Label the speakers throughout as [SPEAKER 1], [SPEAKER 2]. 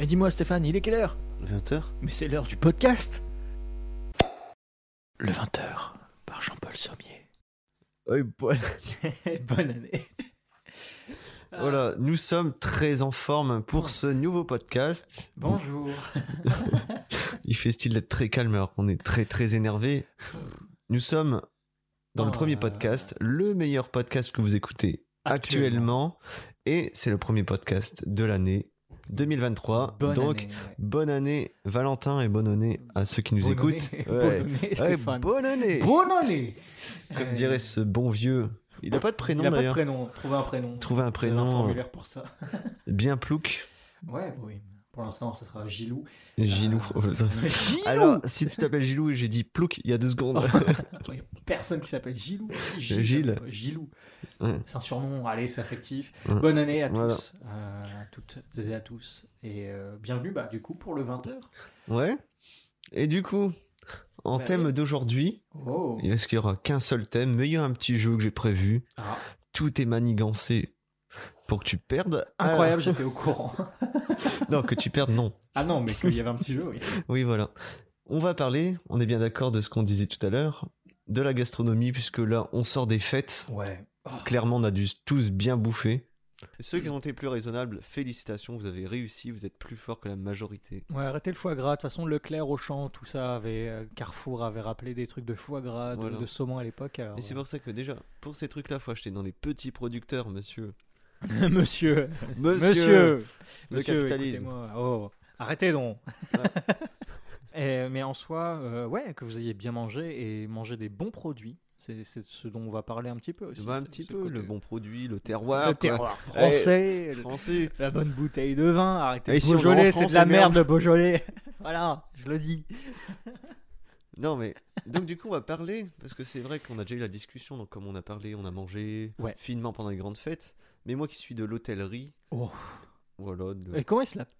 [SPEAKER 1] Mais dis-moi Stéphane, il est quelle heure?
[SPEAKER 2] 20h
[SPEAKER 1] Mais c'est l'heure du podcast! Le 20h, par Jean-Paul Sommier.
[SPEAKER 2] Oui, bon-
[SPEAKER 1] Bonne année.
[SPEAKER 2] Voilà, nous sommes très en forme pour ce nouveau podcast.
[SPEAKER 1] Bonjour.
[SPEAKER 2] Il fait style d'être très calme alors qu'on est très très énervé. Nous sommes dans le
[SPEAKER 1] Oh
[SPEAKER 2] premier
[SPEAKER 1] là
[SPEAKER 2] podcast, le meilleur podcast que vous écoutez actuellement. Et c'est le premier podcast de l'année 2023.
[SPEAKER 1] Bonne
[SPEAKER 2] Donc,
[SPEAKER 1] année, ouais.
[SPEAKER 2] bonne année Valentin et bonne année à ceux qui nous
[SPEAKER 1] Bonne
[SPEAKER 2] écoutent.
[SPEAKER 1] année,
[SPEAKER 2] Ouais.
[SPEAKER 1] bonne année, Stéphane.
[SPEAKER 2] bonne année
[SPEAKER 1] Bonne année
[SPEAKER 2] Comme
[SPEAKER 1] Euh,
[SPEAKER 2] dirait ce bon vieux. Il n'a pas de prénom
[SPEAKER 1] Il a pas de
[SPEAKER 2] d'ailleurs.
[SPEAKER 1] prénom, trouver un prénom.
[SPEAKER 2] Trouver un prénom.
[SPEAKER 1] un formulaire pour ça.
[SPEAKER 2] Bien plouc.
[SPEAKER 1] Ouais, bah oui. Pour l'instant, ça sera Gilou.
[SPEAKER 2] Gilou.
[SPEAKER 1] Euh, Gilou
[SPEAKER 2] Alors, si tu t'appelles Gilou et j'ai dit plouc il y a deux secondes.
[SPEAKER 1] Il n'y a personne qui s'appelle Gilou. Si, Gilles.
[SPEAKER 2] Gilles.
[SPEAKER 1] euh, Gilou. C'est un surnom, allez, c'est affectif. Bonne année à tous,
[SPEAKER 2] Voilà.
[SPEAKER 1] euh, à toutes et à tous. Et euh, bienvenue, bah, du coup, pour le 20h.
[SPEAKER 2] ouais. Et du coup, en
[SPEAKER 1] Bah
[SPEAKER 2] thème d'aujourd'hui,
[SPEAKER 1] Oh
[SPEAKER 2] est-ce qu'il y aura qu'un seul thème Mais il y a un petit jeu que j'ai prévu.
[SPEAKER 1] Ah,
[SPEAKER 2] Tout est manigancé pour que tu perdes.
[SPEAKER 1] Incroyable, j'étais au courant.
[SPEAKER 2] Non, que tu perdes, non.
[SPEAKER 1] Ah non, mais qu'il y avait un petit jeu, oui.
[SPEAKER 2] Oui, voilà. On va parler, on est bien d'accord de ce qu'on disait tout à l'heure, de la gastronomie, puisque là, on sort des fêtes.
[SPEAKER 1] Ouais. Oh,
[SPEAKER 2] Clairement, on a dû tous bien bouffer. Ceux qui ont été plus raisonnables, félicitations, vous avez réussi, vous êtes plus fort que la majorité.
[SPEAKER 1] Ouais, arrêtez le foie gras. De toute façon, Leclerc, Auchan, tout ça, avait, euh, Carrefour avait rappelé des trucs de foie gras, de,
[SPEAKER 2] Voilà.
[SPEAKER 1] de saumon à l'époque.
[SPEAKER 2] Et c'est pour ça que déjà, pour ces trucs-là, faut acheter dans les petits producteurs, monsieur.
[SPEAKER 1] Monsieur
[SPEAKER 2] Monsieur,
[SPEAKER 1] Monsieur
[SPEAKER 2] le
[SPEAKER 1] Monsieur,
[SPEAKER 2] capitalisme.
[SPEAKER 1] Oh, arrêtez donc
[SPEAKER 2] Ouais.
[SPEAKER 1] Et- Mais en soi, euh, ouais, que vous ayez bien mangé et mangé des bons produits. C'est ce dont on va parler un petit peu aussi.
[SPEAKER 2] Bah, un petit peu, le bon produit, le terroir.
[SPEAKER 1] le
[SPEAKER 2] quoi.
[SPEAKER 1] terroir français, le-
[SPEAKER 2] Français.
[SPEAKER 1] la bonne bouteille de vin. Arrêtez
[SPEAKER 2] Et si est en
[SPEAKER 1] Beaujolais, c'est de la
[SPEAKER 2] et merde.
[SPEAKER 1] merde le Beaujolais. voilà, je le dis.
[SPEAKER 2] Non, mais donc, du coup, on va parler, parce que c'est vrai qu'on a déjà eu la discussion, donc comme on a parlé, on a mangé
[SPEAKER 1] Ouais.
[SPEAKER 2] finement pendant les grandes fêtes. Mais moi qui suis de l'hôtellerie,
[SPEAKER 1] Oh.
[SPEAKER 2] voilà. de-
[SPEAKER 1] Et comment se l'appelle?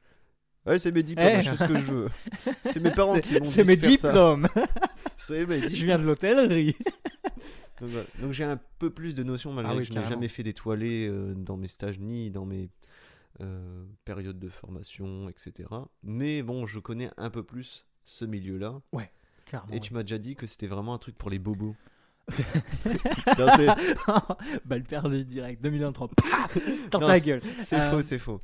[SPEAKER 2] Ouais, c'est mes diplômes,
[SPEAKER 1] Eh.
[SPEAKER 2] je fais ce que je veux. C'est mes parents qui m'ont
[SPEAKER 1] C'est mes diplômes.
[SPEAKER 2] C'est mes
[SPEAKER 1] je
[SPEAKER 2] diplômes.
[SPEAKER 1] viens de l'hôtellerie.
[SPEAKER 2] Donc, voilà. Donc, j'ai un peu plus de notions malgré
[SPEAKER 1] Ah oui,
[SPEAKER 2] que je n'ai jamais fait d'étoilé euh, dans mes stages ni dans mes euh, périodes de formation, etc. Mais bon, je connais un peu plus ce milieu-là.
[SPEAKER 1] Clairement.
[SPEAKER 2] Et tu m'as déjà dit que c'était vraiment un truc pour les bobos. Non,
[SPEAKER 1] Balle perdue direct, 2023. Pah Dans ta gueule.
[SPEAKER 2] c'est
[SPEAKER 1] Euh,
[SPEAKER 2] faux, c'est faux.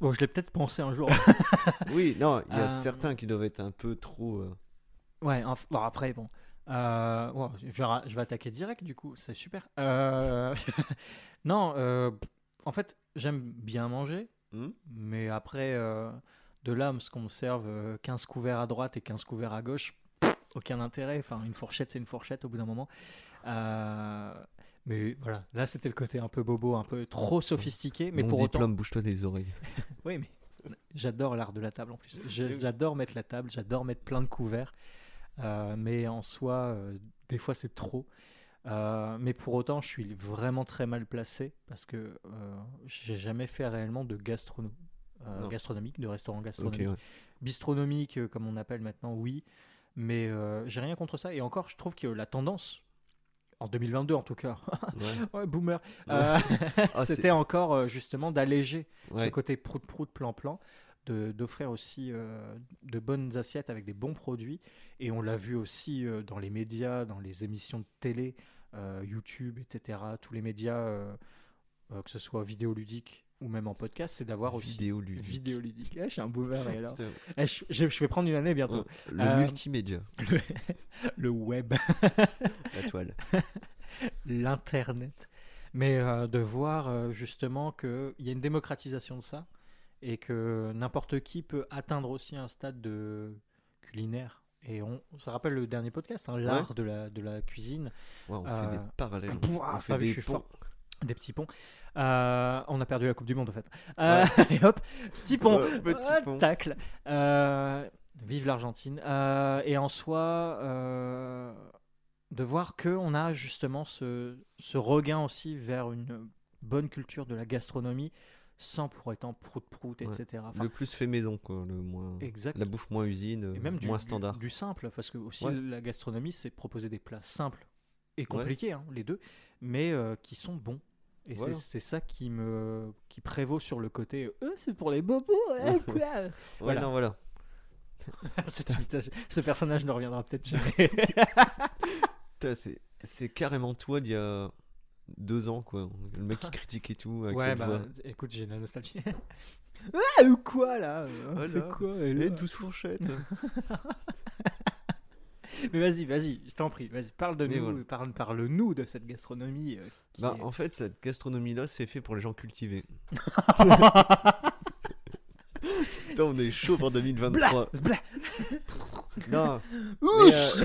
[SPEAKER 1] Bon, je l'ai peut-être pensé un jour.
[SPEAKER 2] Oui, non, il y a
[SPEAKER 1] Euh,
[SPEAKER 2] certains qui doivent être un peu trop. euh,
[SPEAKER 1] Ouais, bon, après, bon. Euh, je, vais, je vais attaquer direct, du coup, c'est super. Non, en fait, j'aime bien manger,
[SPEAKER 2] hmm
[SPEAKER 1] mais après, de là, à ce qu'on me serve euh, 15 couverts à droite et 15 couverts à gauche, aucun intérêt. Enfin, une fourchette, c'est une fourchette au bout d'un moment. Euh, mais voilà, là, c'était le côté un peu bobo, un peu trop sophistiqué, mais
[SPEAKER 2] Mon
[SPEAKER 1] pour autant.
[SPEAKER 2] bouge-toi les oreilles.
[SPEAKER 1] Oui, mais j'adore l'art de la table en plus. J'adore mettre la table, j'adore mettre plein de couverts. Euh, mais en soi, euh, des fois c'est trop. Euh, mais pour autant, je suis vraiment très mal placé parce que j'ai jamais fait réellement de gastrono
[SPEAKER 2] Non.
[SPEAKER 1] gastronomique, de restaurant gastronomique.
[SPEAKER 2] ouais.
[SPEAKER 1] Bistronomique, comme on appelle maintenant, oui. Mais euh, j'ai rien contre ça. Et encore, je trouve que la tendance, en 2022 en tout cas,
[SPEAKER 2] Ouais.
[SPEAKER 1] ouais, boomer,
[SPEAKER 2] Ouais.
[SPEAKER 1] euh,
[SPEAKER 2] Ah,
[SPEAKER 1] c'était encore euh, justement d'alléger ce côté prout-prout, plan-plan, d'offrir aussi euh, de bonnes assiettes avec des bons produits. Et on l'a vu aussi dans les médias, dans les émissions de télé, YouTube, etc. Tous les médias, que ce soit vidéoludique ou même en podcast, c'est d'avoir aussi.
[SPEAKER 2] Vidéo ludique.
[SPEAKER 1] Ah, je suis un boomer, et alors Eh, je, je- je vais prendre une année bientôt.
[SPEAKER 2] ouais. Le
[SPEAKER 1] Euh,
[SPEAKER 2] multimédia,
[SPEAKER 1] Le, le web.
[SPEAKER 2] la toile.
[SPEAKER 1] l'internet, mais euh, de voir euh, justement qu'il y a une démocratisation de ça et que n'importe qui peut atteindre aussi un stade de culinaire. Et on, ça rappelle le dernier podcast, hein, l'art de, la, de la cuisine,
[SPEAKER 2] Ouais, on fait
[SPEAKER 1] Euh,
[SPEAKER 2] des parallèles.
[SPEAKER 1] Pouah,
[SPEAKER 2] on fait
[SPEAKER 1] vu,
[SPEAKER 2] des ponts.
[SPEAKER 1] fort. des petits ponts. Euh, on a perdu la Coupe du Monde en fait. Euh, hop, petit pont,
[SPEAKER 2] petit pont.
[SPEAKER 1] tacle. Euh, vive l'Argentine. Et en soi, de voir que on a justement ce, ce regain aussi vers une bonne culture de la gastronomie, sans pour autant prout-prout,
[SPEAKER 2] Ouais.
[SPEAKER 1] etc. Enfin,
[SPEAKER 2] Le plus fait maison, quoi. Le moins...
[SPEAKER 1] exact.
[SPEAKER 2] La bouffe moins usine,
[SPEAKER 1] Et même du,
[SPEAKER 2] moins standard.
[SPEAKER 1] Du, simple, parce que aussi
[SPEAKER 2] Ouais.
[SPEAKER 1] la gastronomie, c'est proposer des plats simples et compliqués, hein, les deux, mais euh, qui sont bons. Et
[SPEAKER 2] Voilà.
[SPEAKER 1] c'est c'est ça qui me qui prévaut sur le côté euh, c'est pour les bobos hein, quoi
[SPEAKER 2] Ouais,
[SPEAKER 1] Voilà.
[SPEAKER 2] non, voilà.
[SPEAKER 1] Ce personnage ne reviendra peut-être jamais
[SPEAKER 2] C'est c'est carrément toi d'il y a deux ans, quoi. Le mec qui critique et tout, avec
[SPEAKER 1] ouais
[SPEAKER 2] cette
[SPEAKER 1] bah
[SPEAKER 2] voix.
[SPEAKER 1] écoute j'ai de la nostalgie ah ou quoi là? Fait quoi là?
[SPEAKER 2] douce fourchette
[SPEAKER 1] mais vas-y vas-y je t'en prie vas-y parle de
[SPEAKER 2] Mais
[SPEAKER 1] nous
[SPEAKER 2] voilà.
[SPEAKER 1] parle parle nous de cette gastronomie euh, qui
[SPEAKER 2] Bah,
[SPEAKER 1] est-
[SPEAKER 2] en fait, cette gastronomie-là, c'est fait pour les gens cultivés. Putain, on est chaud pour 2023.
[SPEAKER 1] Blah
[SPEAKER 2] non, mais,
[SPEAKER 1] Ouch
[SPEAKER 2] euh,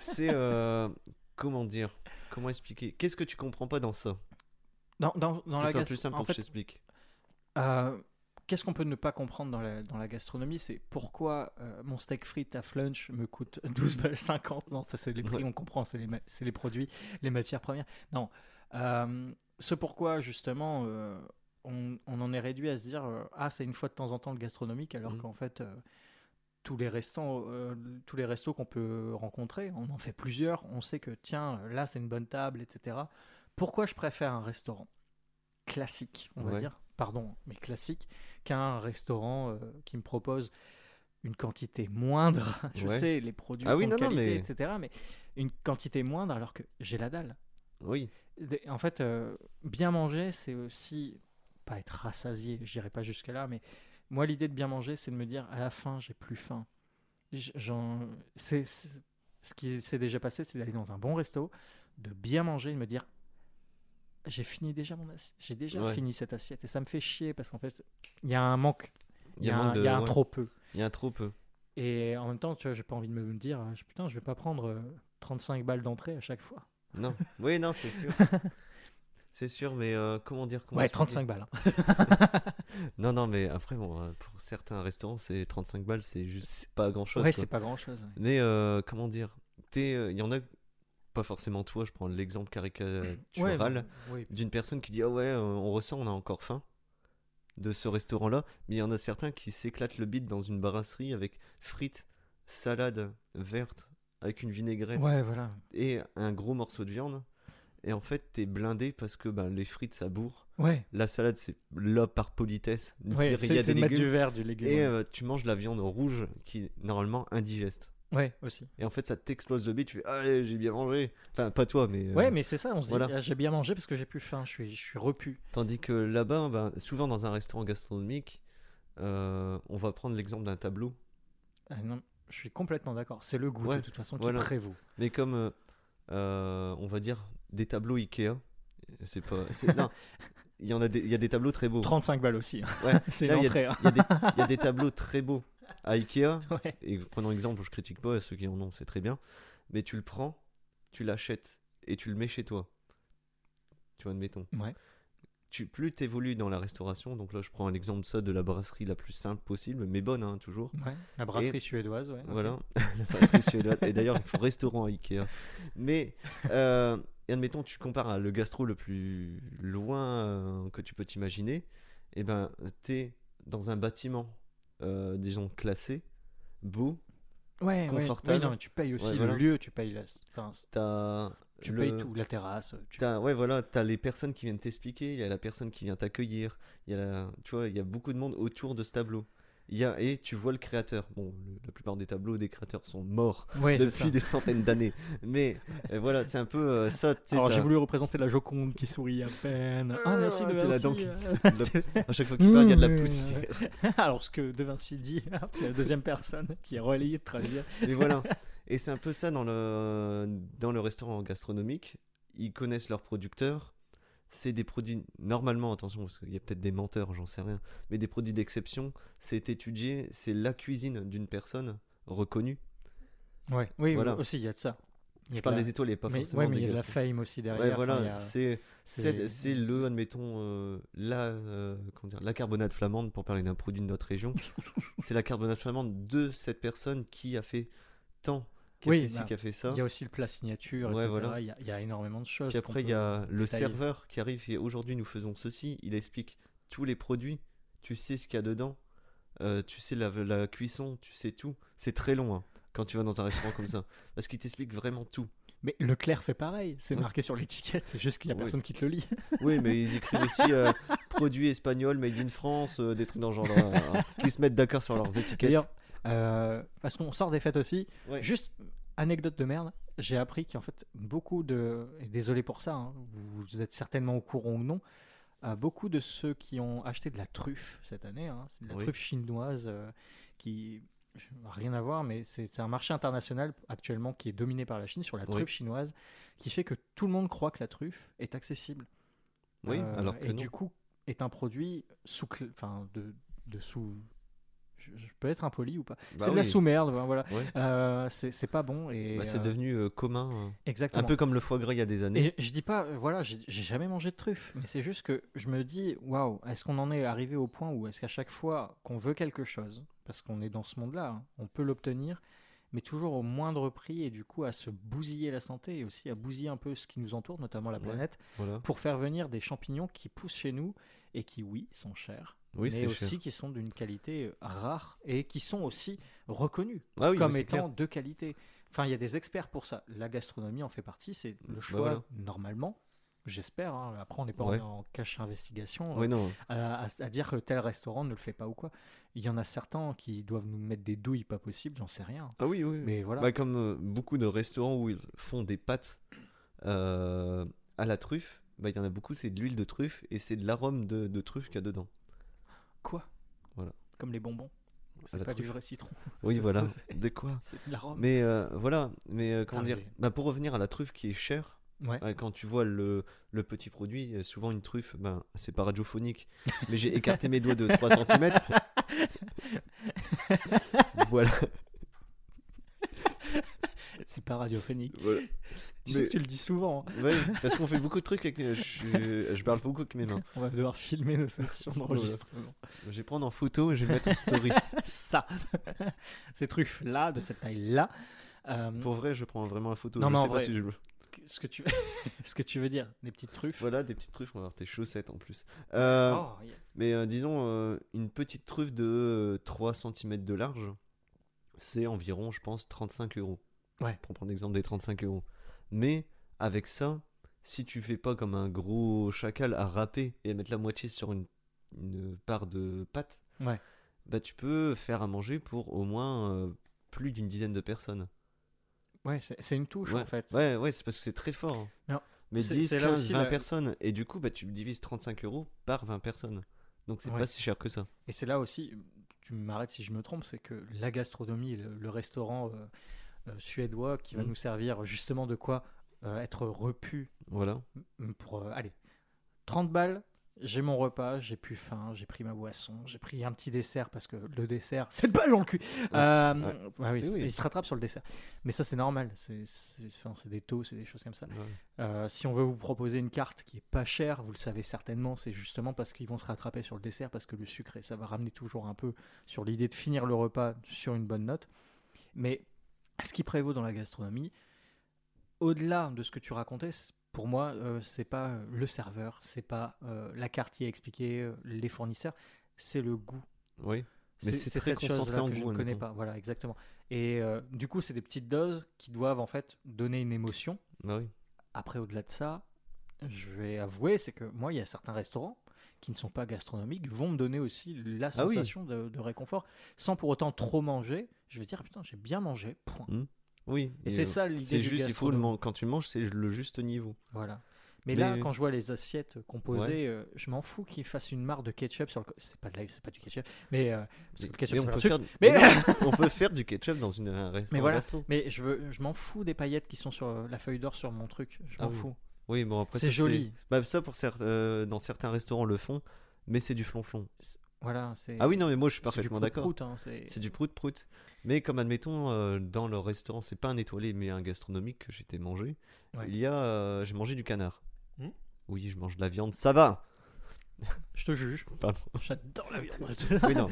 [SPEAKER 2] c'est. euh, comment dire Comment expliquer? Qu'est-ce que tu comprends pas dans ça?
[SPEAKER 1] Dans, dans, dans la
[SPEAKER 2] C'est ça,
[SPEAKER 1] gas-
[SPEAKER 2] plus simple
[SPEAKER 1] en
[SPEAKER 2] pour
[SPEAKER 1] fait,
[SPEAKER 2] que je t'explique.
[SPEAKER 1] Euh, Qu'est-ce qu'on peut ne pas comprendre dans la, dans la gastronomie C'est pourquoi euh, mon steak frites à flunch me coûte 12 balles 50. Non, ça c'est les prix,
[SPEAKER 2] Ouais.
[SPEAKER 1] on comprend, c'est les, c'est les produits, les matières premières. Non. Euh, ce pourquoi justement euh, on, on en est réduit à se dire Ah, c'est une fois de temps en temps le gastronomique, alors
[SPEAKER 2] Mhm.
[SPEAKER 1] qu'en fait. tous les restants, euh, tous les restos qu'on peut rencontrer, on en fait plusieurs. On sait que tiens, là c'est une bonne table, etc. Pourquoi je préfère un restaurant classique, on va dire, pardon, mais classique, qu'un restaurant euh, qui me propose une quantité moindre. Je
[SPEAKER 2] Ouais.
[SPEAKER 1] sais, les produits
[SPEAKER 2] Ah
[SPEAKER 1] sont
[SPEAKER 2] oui,
[SPEAKER 1] de
[SPEAKER 2] non, non,
[SPEAKER 1] qualité,
[SPEAKER 2] mais-
[SPEAKER 1] etc. Mais une quantité moindre alors que j'ai la dalle.
[SPEAKER 2] Oui,
[SPEAKER 1] En fait, euh, bien manger, c'est aussi pas être rassasié, je dirais pas jusque là, mais moi l'idée de bien manger, c'est de me dire à la fin j'ai plus faim. C'est- ce qui s'est déjà passé, c'est d'aller dans un bon resto, de bien manger, et de me dire j'ai fini déjà mon assiette, j'ai déjà
[SPEAKER 2] Ouais.
[SPEAKER 1] fini cette assiette et ça me fait chier parce qu'en fait il y a un manque, il y, a, un-
[SPEAKER 2] de-
[SPEAKER 1] il y a un
[SPEAKER 2] ouais.
[SPEAKER 1] trop peu.
[SPEAKER 2] Il y a un trop peu.
[SPEAKER 1] Et en même temps, tu vois, j'ai pas envie de me dire euh, putain, je vais pas prendre euh, 35 balles d'entrée à chaque fois.
[SPEAKER 2] Non, oui, non, c'est sûr. c'est sûr, mais euh, comment dire comment
[SPEAKER 1] Ouais,
[SPEAKER 2] expliquer
[SPEAKER 1] 35 balles. hein.
[SPEAKER 2] Non, non, mais après, bon, euh, pour certains restaurants, c'est 35 balles, c'est juste pas grand chose.
[SPEAKER 1] Ouais, c'est pas grand chose.
[SPEAKER 2] Mais euh, comment dire euh, Il y en a, pas forcément toi, je prends l'exemple caricatural
[SPEAKER 1] oui.
[SPEAKER 2] d'une personne qui dit Ah ouais, euh, on ressent, on a encore faim de ce restaurant-là. Mais il y en a certains qui s'éclatent le bide dans une brasserie avec frites, salade verte, avec une vinaigrette
[SPEAKER 1] Ouais, voilà.
[SPEAKER 2] et un gros morceau de viande. Et en fait, t'es blindé parce que ben, les frites, ça bourre.
[SPEAKER 1] Ouais,
[SPEAKER 2] La salade, c'est là par politesse.
[SPEAKER 1] ouais c'est
[SPEAKER 2] des légumes.
[SPEAKER 1] du verre, du légume.
[SPEAKER 2] Et
[SPEAKER 1] ouais.
[SPEAKER 2] euh, tu manges la viande rouge qui est normalement indigeste.
[SPEAKER 1] Ouais, aussi.
[SPEAKER 2] Et en fait, ça t'explose le bide. Tu fais Allez, j'ai bien mangé. Enfin, pas toi, mais. euh,
[SPEAKER 1] Ouais, mais c'est ça, on se dit, ah, j'ai bien mangé parce que j'ai plus faim, je suis, je suis repu.
[SPEAKER 2] Tandis que là-bas, ben, souvent dans un restaurant gastronomique, euh, on va prendre l'exemple d'un tableau.
[SPEAKER 1] Ah, non, je suis complètement d'accord. C'est le goût
[SPEAKER 2] Ouais,
[SPEAKER 1] de toute façon
[SPEAKER 2] voilà.
[SPEAKER 1] qui prévaut.
[SPEAKER 2] Mais comme, euh, euh, on va dire, des tableaux Ikea. C'est pas. non, il y en a des, il y a des tableaux très beaux.
[SPEAKER 1] 35 balles aussi. hein.
[SPEAKER 2] Ouais.
[SPEAKER 1] c'est l'entrée. hein.
[SPEAKER 2] Il y a des tableaux très beaux à Ikea.
[SPEAKER 1] Ouais.
[SPEAKER 2] Et prenons exemple, je critique pas ceux qui en ont, c'est très bien. Mais tu le prends, tu l'achètes et tu le mets chez toi. Tu vois, admettons.
[SPEAKER 1] Ouais.
[SPEAKER 2] Tu, plus tu évolues dans la restauration, donc là je prends l'exemple de ça de la brasserie la plus simple possible, mais bonne hein, toujours.
[SPEAKER 1] Ouais, La brasserie suédoise, ouais.
[SPEAKER 2] Voilà, la brasserie suédoise. Et d'ailleurs, il faut restaurant à Ikea. Mais, euh, et admettons, tu compares à le gastro le plus loin euh, que tu peux t'imaginer, et ben, t'es dans un bâtiment, euh, disons, classé, beau,
[SPEAKER 1] Ouais, ouais.
[SPEAKER 2] Confortable.
[SPEAKER 1] Oui, non, mais tu payes aussi
[SPEAKER 2] Ouais,
[SPEAKER 1] le
[SPEAKER 2] voilà.
[SPEAKER 1] lieu, tu payes la. Enfin,
[SPEAKER 2] t'as.
[SPEAKER 1] tu
[SPEAKER 2] le-
[SPEAKER 1] payes tout, la terrasse. Tu...
[SPEAKER 2] T'as, ouais, voilà, t'as les personnes qui viennent t'expliquer, il y a la personne qui vient t'accueillir, il y a la- tu vois, il y a beaucoup de monde autour de ce tableau. Il y a, et tu vois le créateur. Bon, le- la plupart des tableaux des créateurs sont morts
[SPEAKER 1] c'est
[SPEAKER 2] depuis des centaines d'années. Mais euh, voilà, c'est un peu euh, ça.
[SPEAKER 1] Alors j'ai voulu représenter la Joconde qui sourit à peine. Ah merci de
[SPEAKER 2] là,
[SPEAKER 1] Vinci.
[SPEAKER 2] donc,
[SPEAKER 1] euh.
[SPEAKER 2] À chaque fois qu'il parle, il y a de la
[SPEAKER 1] Mmh.
[SPEAKER 2] poussière.
[SPEAKER 1] Alors ce que De Vinci dit, y a la deuxième personne qui est relayée de traduire.
[SPEAKER 2] Mais voilà. Et c'est un peu ça dans le, dans le restaurant gastronomique. Ils connaissent leurs producteurs. C'est des produits, normalement, attention, parce qu'il y a peut-être des menteurs, j'en sais rien, mais des produits d'exception. C'est étudié, c'est la cuisine d'une personne reconnue.
[SPEAKER 1] Ouais, oui,
[SPEAKER 2] Voilà.
[SPEAKER 1] aussi il y a de ça.
[SPEAKER 2] Je parle
[SPEAKER 1] la-
[SPEAKER 2] des étoiles et pas
[SPEAKER 1] mais,
[SPEAKER 2] forcément
[SPEAKER 1] ouais, mais
[SPEAKER 2] des
[SPEAKER 1] il y a de la fame aussi derrière.
[SPEAKER 2] Ouais, voilà,
[SPEAKER 1] a-
[SPEAKER 2] c'est le, admettons, euh, la, euh, comment dire, la carbonate flamande, pour parler d'un produit de notre région. c'est la carbonate flamande de cette personne qui a fait tant, qui a
[SPEAKER 1] Oui,
[SPEAKER 2] fait ci, qui a fait ça.
[SPEAKER 1] Il y a aussi le plat signature,
[SPEAKER 2] Ouais,
[SPEAKER 1] etc.
[SPEAKER 2] voilà.
[SPEAKER 1] Il, y a, il y a énormément de choses.
[SPEAKER 2] Puis après, il y a le
[SPEAKER 1] détailler.
[SPEAKER 2] serveur qui arrive et aujourd'hui nous faisons ceci. Il explique tous les produits. Tu sais ce qu'il y a dedans. Euh, tu sais la, la cuisson. Tu sais tout. C'est très long hein, quand tu vas dans un restaurant comme ça. Parce qu'il t'explique vraiment tout.
[SPEAKER 1] Mais Leclerc fait pareil, c'est
[SPEAKER 2] Ouais.
[SPEAKER 1] marqué sur l'étiquette, c'est juste qu'il y a personne qui te le lit.
[SPEAKER 2] Oui, mais ils écrivent aussi euh, produits espagnols, made in France, euh, des trucs dans le genre, qui se mettent d'accord sur leurs étiquettes.
[SPEAKER 1] D'ailleurs, euh, parce qu'on sort des fêtes aussi,
[SPEAKER 2] Ouais.
[SPEAKER 1] juste anecdote de merde, j'ai appris qu'en fait beaucoup de, et désolé pour ça, hein, vous êtes certainement au courant ou non, euh, beaucoup de ceux qui ont acheté de la truffe cette année, hein, c'est de la
[SPEAKER 2] Oui.
[SPEAKER 1] truffe chinoise euh, qui rien à voir, mais c'est un marché international actuellement qui est dominé par la Chine sur la
[SPEAKER 2] Oui.
[SPEAKER 1] truffe chinoise, qui fait que tout le monde croit que la truffe est accessible.
[SPEAKER 2] Oui,
[SPEAKER 1] Euh,
[SPEAKER 2] alors que
[SPEAKER 1] et
[SPEAKER 2] non.
[SPEAKER 1] du coup est un produit sous, enfin de, de sous. Je, peux être impoli ou pas
[SPEAKER 2] Bah
[SPEAKER 1] C'est de la sous-merde, voilà.
[SPEAKER 2] Ouais.
[SPEAKER 1] Euh, c'est pas bon et
[SPEAKER 2] Bah, c'est
[SPEAKER 1] euh,
[SPEAKER 2] devenu euh, commun, euh,
[SPEAKER 1] exactement.
[SPEAKER 2] un peu comme le foie gras il y a des années.
[SPEAKER 1] Et je dis pas, euh, voilà, j'ai jamais mangé de truffe, mais c'est juste que je me dis, waouh, est-ce qu'on en est arrivé au point où est-ce qu'à chaque fois qu'on veut quelque chose, parce qu'on est dans ce monde-là, hein, on peut l'obtenir, mais toujours au moindre prix et du coup à se bousiller la santé et aussi à bousiller un peu ce qui nous entoure, notamment la
[SPEAKER 2] Ouais.
[SPEAKER 1] planète,
[SPEAKER 2] Voilà.
[SPEAKER 1] pour faire venir des champignons qui poussent chez nous et qui, oui, sont chers,
[SPEAKER 2] Oui,
[SPEAKER 1] mais aussi
[SPEAKER 2] cher.
[SPEAKER 1] qui sont d'une qualité euh, rare et qui sont aussi reconnus
[SPEAKER 2] Ah oui,
[SPEAKER 1] comme étant
[SPEAKER 2] clair.
[SPEAKER 1] de qualité. Enfin, il y a des experts pour ça. La gastronomie en fait partie. C'est le
[SPEAKER 2] Bah
[SPEAKER 1] choix, normalement, j'espère. hein. Après, on n'est pas
[SPEAKER 2] Ouais.
[SPEAKER 1] en, cache investigation
[SPEAKER 2] non.
[SPEAKER 1] à, à- à dire que tel restaurant ne le fait pas ou quoi. Il y en a certains qui doivent nous mettre des douilles pas possibles, j'en sais rien.
[SPEAKER 2] Ah oui, oui.
[SPEAKER 1] Mais voilà.
[SPEAKER 2] Bah, comme euh, beaucoup de restaurants où ils font des pâtes euh, à la truffe, bah, il y en a beaucoup, c'est de l'huile de truffe et c'est de l'arôme de, de truffe qu'il y a dedans.
[SPEAKER 1] Quoi
[SPEAKER 2] Voilà.
[SPEAKER 1] Comme les bonbons. C'est pas du vrai citron.
[SPEAKER 2] Oui, voilà. De quoi. Mais euh, voilà, mais euh, comment dire bah, Pour revenir à la truffe qui est chère,
[SPEAKER 1] Ouais.
[SPEAKER 2] euh, quand tu vois le, le petit produit, souvent une truffe, ben, c'est pas radiophonique, mais j'ai écarté mes doigts de 3 cm. voilà.
[SPEAKER 1] C'est pas radiophonique.
[SPEAKER 2] voilà.
[SPEAKER 1] Tu sais
[SPEAKER 2] Mais-
[SPEAKER 1] que tu le dis souvent. hein.
[SPEAKER 2] Ouais, parce qu'on fait beaucoup de trucs avec. Je, je parle beaucoup avec mes mains.
[SPEAKER 1] On va devoir filmer nos sessions d'enregistrement.
[SPEAKER 2] Je vais prendre en photo et je vais mettre en story.
[SPEAKER 1] ça, ces trucs là de cette taille là.
[SPEAKER 2] Pour vrai, je prends vraiment en photo.
[SPEAKER 1] Non,
[SPEAKER 2] je
[SPEAKER 1] mais en
[SPEAKER 2] pas
[SPEAKER 1] vrai.
[SPEAKER 2] si je...
[SPEAKER 1] ce que tu, ce que tu veux dire, les petites truffes.
[SPEAKER 2] Voilà, des petites truffes, on va voir tes chaussettes en plus. Euh,
[SPEAKER 1] Oh, yeah.
[SPEAKER 2] Mais euh, disons, euh, une petite truffe de euh, 3 cm de large, c'est environ, je pense, 35 euros.
[SPEAKER 1] Ouais.
[SPEAKER 2] Pour prendre l'exemple des 35 euros. Mais avec ça, si tu fais pas comme un gros chacal à râper et à mettre la moitié sur une, une part de pâte,
[SPEAKER 1] Ouais.
[SPEAKER 2] bah tu peux faire à manger pour au moins euh, plus d'une dizaine de personnes.
[SPEAKER 1] Ouais, c'est une touche
[SPEAKER 2] Ouais.
[SPEAKER 1] en fait.
[SPEAKER 2] Ouais, ouais, c'est parce que c'est très fort. hein.
[SPEAKER 1] Non.
[SPEAKER 2] Mais
[SPEAKER 1] C'est-
[SPEAKER 2] 10,
[SPEAKER 1] c'est là
[SPEAKER 2] 15,
[SPEAKER 1] aussi
[SPEAKER 2] 20
[SPEAKER 1] la-
[SPEAKER 2] personnes. Et du coup, bah, tu divises 35 euros par 20 personnes. Donc c'est
[SPEAKER 1] Ouais.
[SPEAKER 2] pas si cher que ça.
[SPEAKER 1] Et c'est là aussi, tu m'arrêtes si je me trompe, c'est que la gastronomie, le, le restaurant euh, suédois qui va
[SPEAKER 2] Mm.
[SPEAKER 1] nous servir justement de quoi euh, être repu
[SPEAKER 2] Voilà.
[SPEAKER 1] pour, euh, allez, 30 balles, j'ai mon repas, j'ai plus faim, j'ai pris ma boisson, j'ai pris un petit dessert parce que le dessert, c'est balle dans le cul. Euh,
[SPEAKER 2] ouais.
[SPEAKER 1] ouais, oui,
[SPEAKER 2] Oui.
[SPEAKER 1] Il se rattrape sur le dessert. Mais ça, c'est normal. C'est enfin, des taux, c'est des choses comme ça.
[SPEAKER 2] Ouais.
[SPEAKER 1] Euh, si on veut vous proposer une carte qui est pas chère, vous le savez certainement, c'est justement parce qu'ils vont se rattraper sur le dessert, parce que le sucre, et ça va ramener toujours un peu sur l'idée de finir le repas sur une bonne note. Mais ce qui prévaut dans la gastronomie, au-delà de ce que tu racontais, pour moi, euh, c'est pas euh, le serveur, c'est pas euh, la carte qui a expliqué euh, les fournisseurs, c'est le goût.
[SPEAKER 2] Oui. Mais c'est
[SPEAKER 1] cette chose-là que je ne connais pas. Voilà, exactement. Et euh, du coup, c'est des petites doses qui doivent en fait donner une émotion.
[SPEAKER 2] Bah oui.
[SPEAKER 1] Après, au-delà de ça, je vais avouer, c'est que moi, il y a certains restaurants qui ne sont pas gastronomiques vont me donner aussi la
[SPEAKER 2] Ah oui.
[SPEAKER 1] sensation de, de réconfort, sans pour autant trop manger. Je vais dire, putain, j'ai bien mangé, point.
[SPEAKER 2] Oui.
[SPEAKER 1] Et c'est
[SPEAKER 2] euh,
[SPEAKER 1] ça l'idée
[SPEAKER 2] C'est
[SPEAKER 1] du
[SPEAKER 2] juste, il faut le quand tu manges, c'est le juste niveau.
[SPEAKER 1] Voilà. Mais,
[SPEAKER 2] Mais-
[SPEAKER 1] là, quand je vois les assiettes composées, euh, je m'en fous qu'ils fassent une marre de ketchup sur le. C'est pas de la- c'est pas du ketchup, mais euh, parce que
[SPEAKER 2] Mais,
[SPEAKER 1] le ketchup,
[SPEAKER 2] mais
[SPEAKER 1] c'est
[SPEAKER 2] on, peut faire,
[SPEAKER 1] Mais-
[SPEAKER 2] mais non, on peut faire du ketchup dans une, un restaurant
[SPEAKER 1] voilà.
[SPEAKER 2] gastro.
[SPEAKER 1] Mais je veux, je m'en fous des paillettes qui sont sur euh, la feuille d'or sur mon truc. Je m'en
[SPEAKER 2] Ah oui.
[SPEAKER 1] fous.
[SPEAKER 2] Oui, bon après
[SPEAKER 1] C'est joli.
[SPEAKER 2] Bah ça pour euh, dans certains restaurants le font, mais c'est du flonflon.
[SPEAKER 1] Voilà.
[SPEAKER 2] Ah oui non mais moi je suis parfaitement d'accord.
[SPEAKER 1] prout-prout, hein, c'est-
[SPEAKER 2] du prout prout. Mais comme admettons euh, dans leur restaurant, c'est pas un étoilé mais un gastronomique que j'étais mangé.
[SPEAKER 1] Ouais.
[SPEAKER 2] Il y a euh, j'ai mangé du canard.
[SPEAKER 1] Hmm
[SPEAKER 2] Oui, je mange de la viande, ça va.
[SPEAKER 1] Je te juge. J'adore la viande.
[SPEAKER 2] oui non.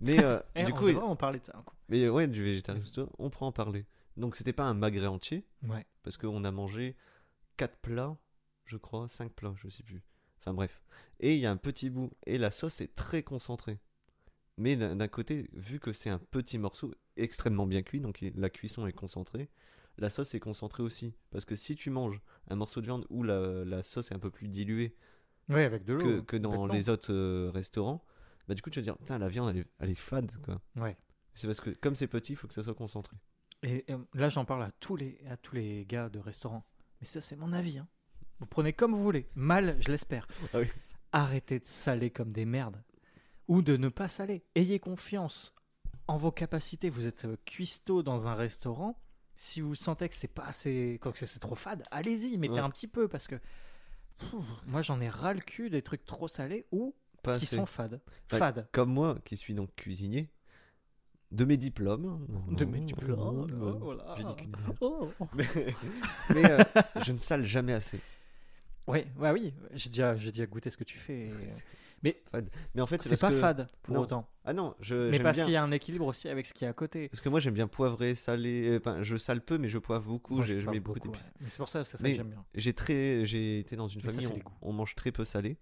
[SPEAKER 2] Mais euh,
[SPEAKER 1] Eh,
[SPEAKER 2] du
[SPEAKER 1] on
[SPEAKER 2] coup,
[SPEAKER 1] devrait en parler de ça. un coup.
[SPEAKER 2] mais ouais, du végétarisme, on pourra en parler. Donc c'était pas un magret entier
[SPEAKER 1] Ouais.
[SPEAKER 2] parce qu'on a mangé 4 plats, je crois, 5 plats, je sais plus. Enfin bref. Et il y a un petit bout et la sauce est très concentrée. Mais d'un côté, vu que c'est un petit morceau extrêmement bien cuit, donc la cuisson est concentrée, la sauce est concentrée aussi. Parce que si tu manges un morceau de viande où la, la sauce est un peu plus diluée
[SPEAKER 1] Oui, avec de l'eau.
[SPEAKER 2] que, que dans les autres euh, restaurants, bah du coup tu vas dire, putain, la viande elle est, elle est fade quoi.
[SPEAKER 1] Ouais.
[SPEAKER 2] C'est parce que comme c'est petit, il faut que ça soit concentré.
[SPEAKER 1] Et là, j'en parle à tous les à tous les gars de restaurant. Mais ça, c'est mon avis. hein. Vous prenez comme vous voulez. Mal, je l'espère.
[SPEAKER 2] Ah oui.
[SPEAKER 1] Arrêtez de saler comme des merdes. Ou de ne pas saler. Ayez confiance en vos capacités. Vous êtes euh, cuistot dans un restaurant. Si vous sentez que c'est pas assez, que c'est trop fade, allez-y, mettez
[SPEAKER 2] Ouais.
[SPEAKER 1] un petit peu parce que pff, moi j'en ai ras le cul des trucs trop salés ou
[SPEAKER 2] Pas
[SPEAKER 1] qui
[SPEAKER 2] assez.
[SPEAKER 1] sont fades. Fades.
[SPEAKER 2] Comme moi qui suis donc cuisinier, de mes diplômes.
[SPEAKER 1] De mes diplômes.
[SPEAKER 2] oh,
[SPEAKER 1] voilà.
[SPEAKER 2] j'ai dit culinaire.
[SPEAKER 1] Oh.
[SPEAKER 2] Mais, mais, euh, je ne sale jamais assez.
[SPEAKER 1] Ouais, ouais, oui, j'ai déjà, j'ai déjà goûté ce que tu fais. et, euh, Mais-
[SPEAKER 2] Fade. Mais en fait,
[SPEAKER 1] C'est pas
[SPEAKER 2] que-
[SPEAKER 1] fade pour
[SPEAKER 2] non.
[SPEAKER 1] autant.
[SPEAKER 2] Ah non, je.
[SPEAKER 1] Mais parce qu'il y a un équilibre aussi avec ce qu'il y a à côté.
[SPEAKER 2] Parce que moi j'aime bien poivrer, saler. euh, Enfin, je sale peu, mais je poivre beaucoup.
[SPEAKER 1] Moi,
[SPEAKER 2] je mets beaucoup
[SPEAKER 1] beaucoup,
[SPEAKER 2] d'épices.
[SPEAKER 1] ouais. Mais c'est pour ça, c'est ça
[SPEAKER 2] Mais-
[SPEAKER 1] que j'aime bien.
[SPEAKER 2] J'ai très, j'ai été dans une
[SPEAKER 1] Mais
[SPEAKER 2] famille où on, on mange très peu salé.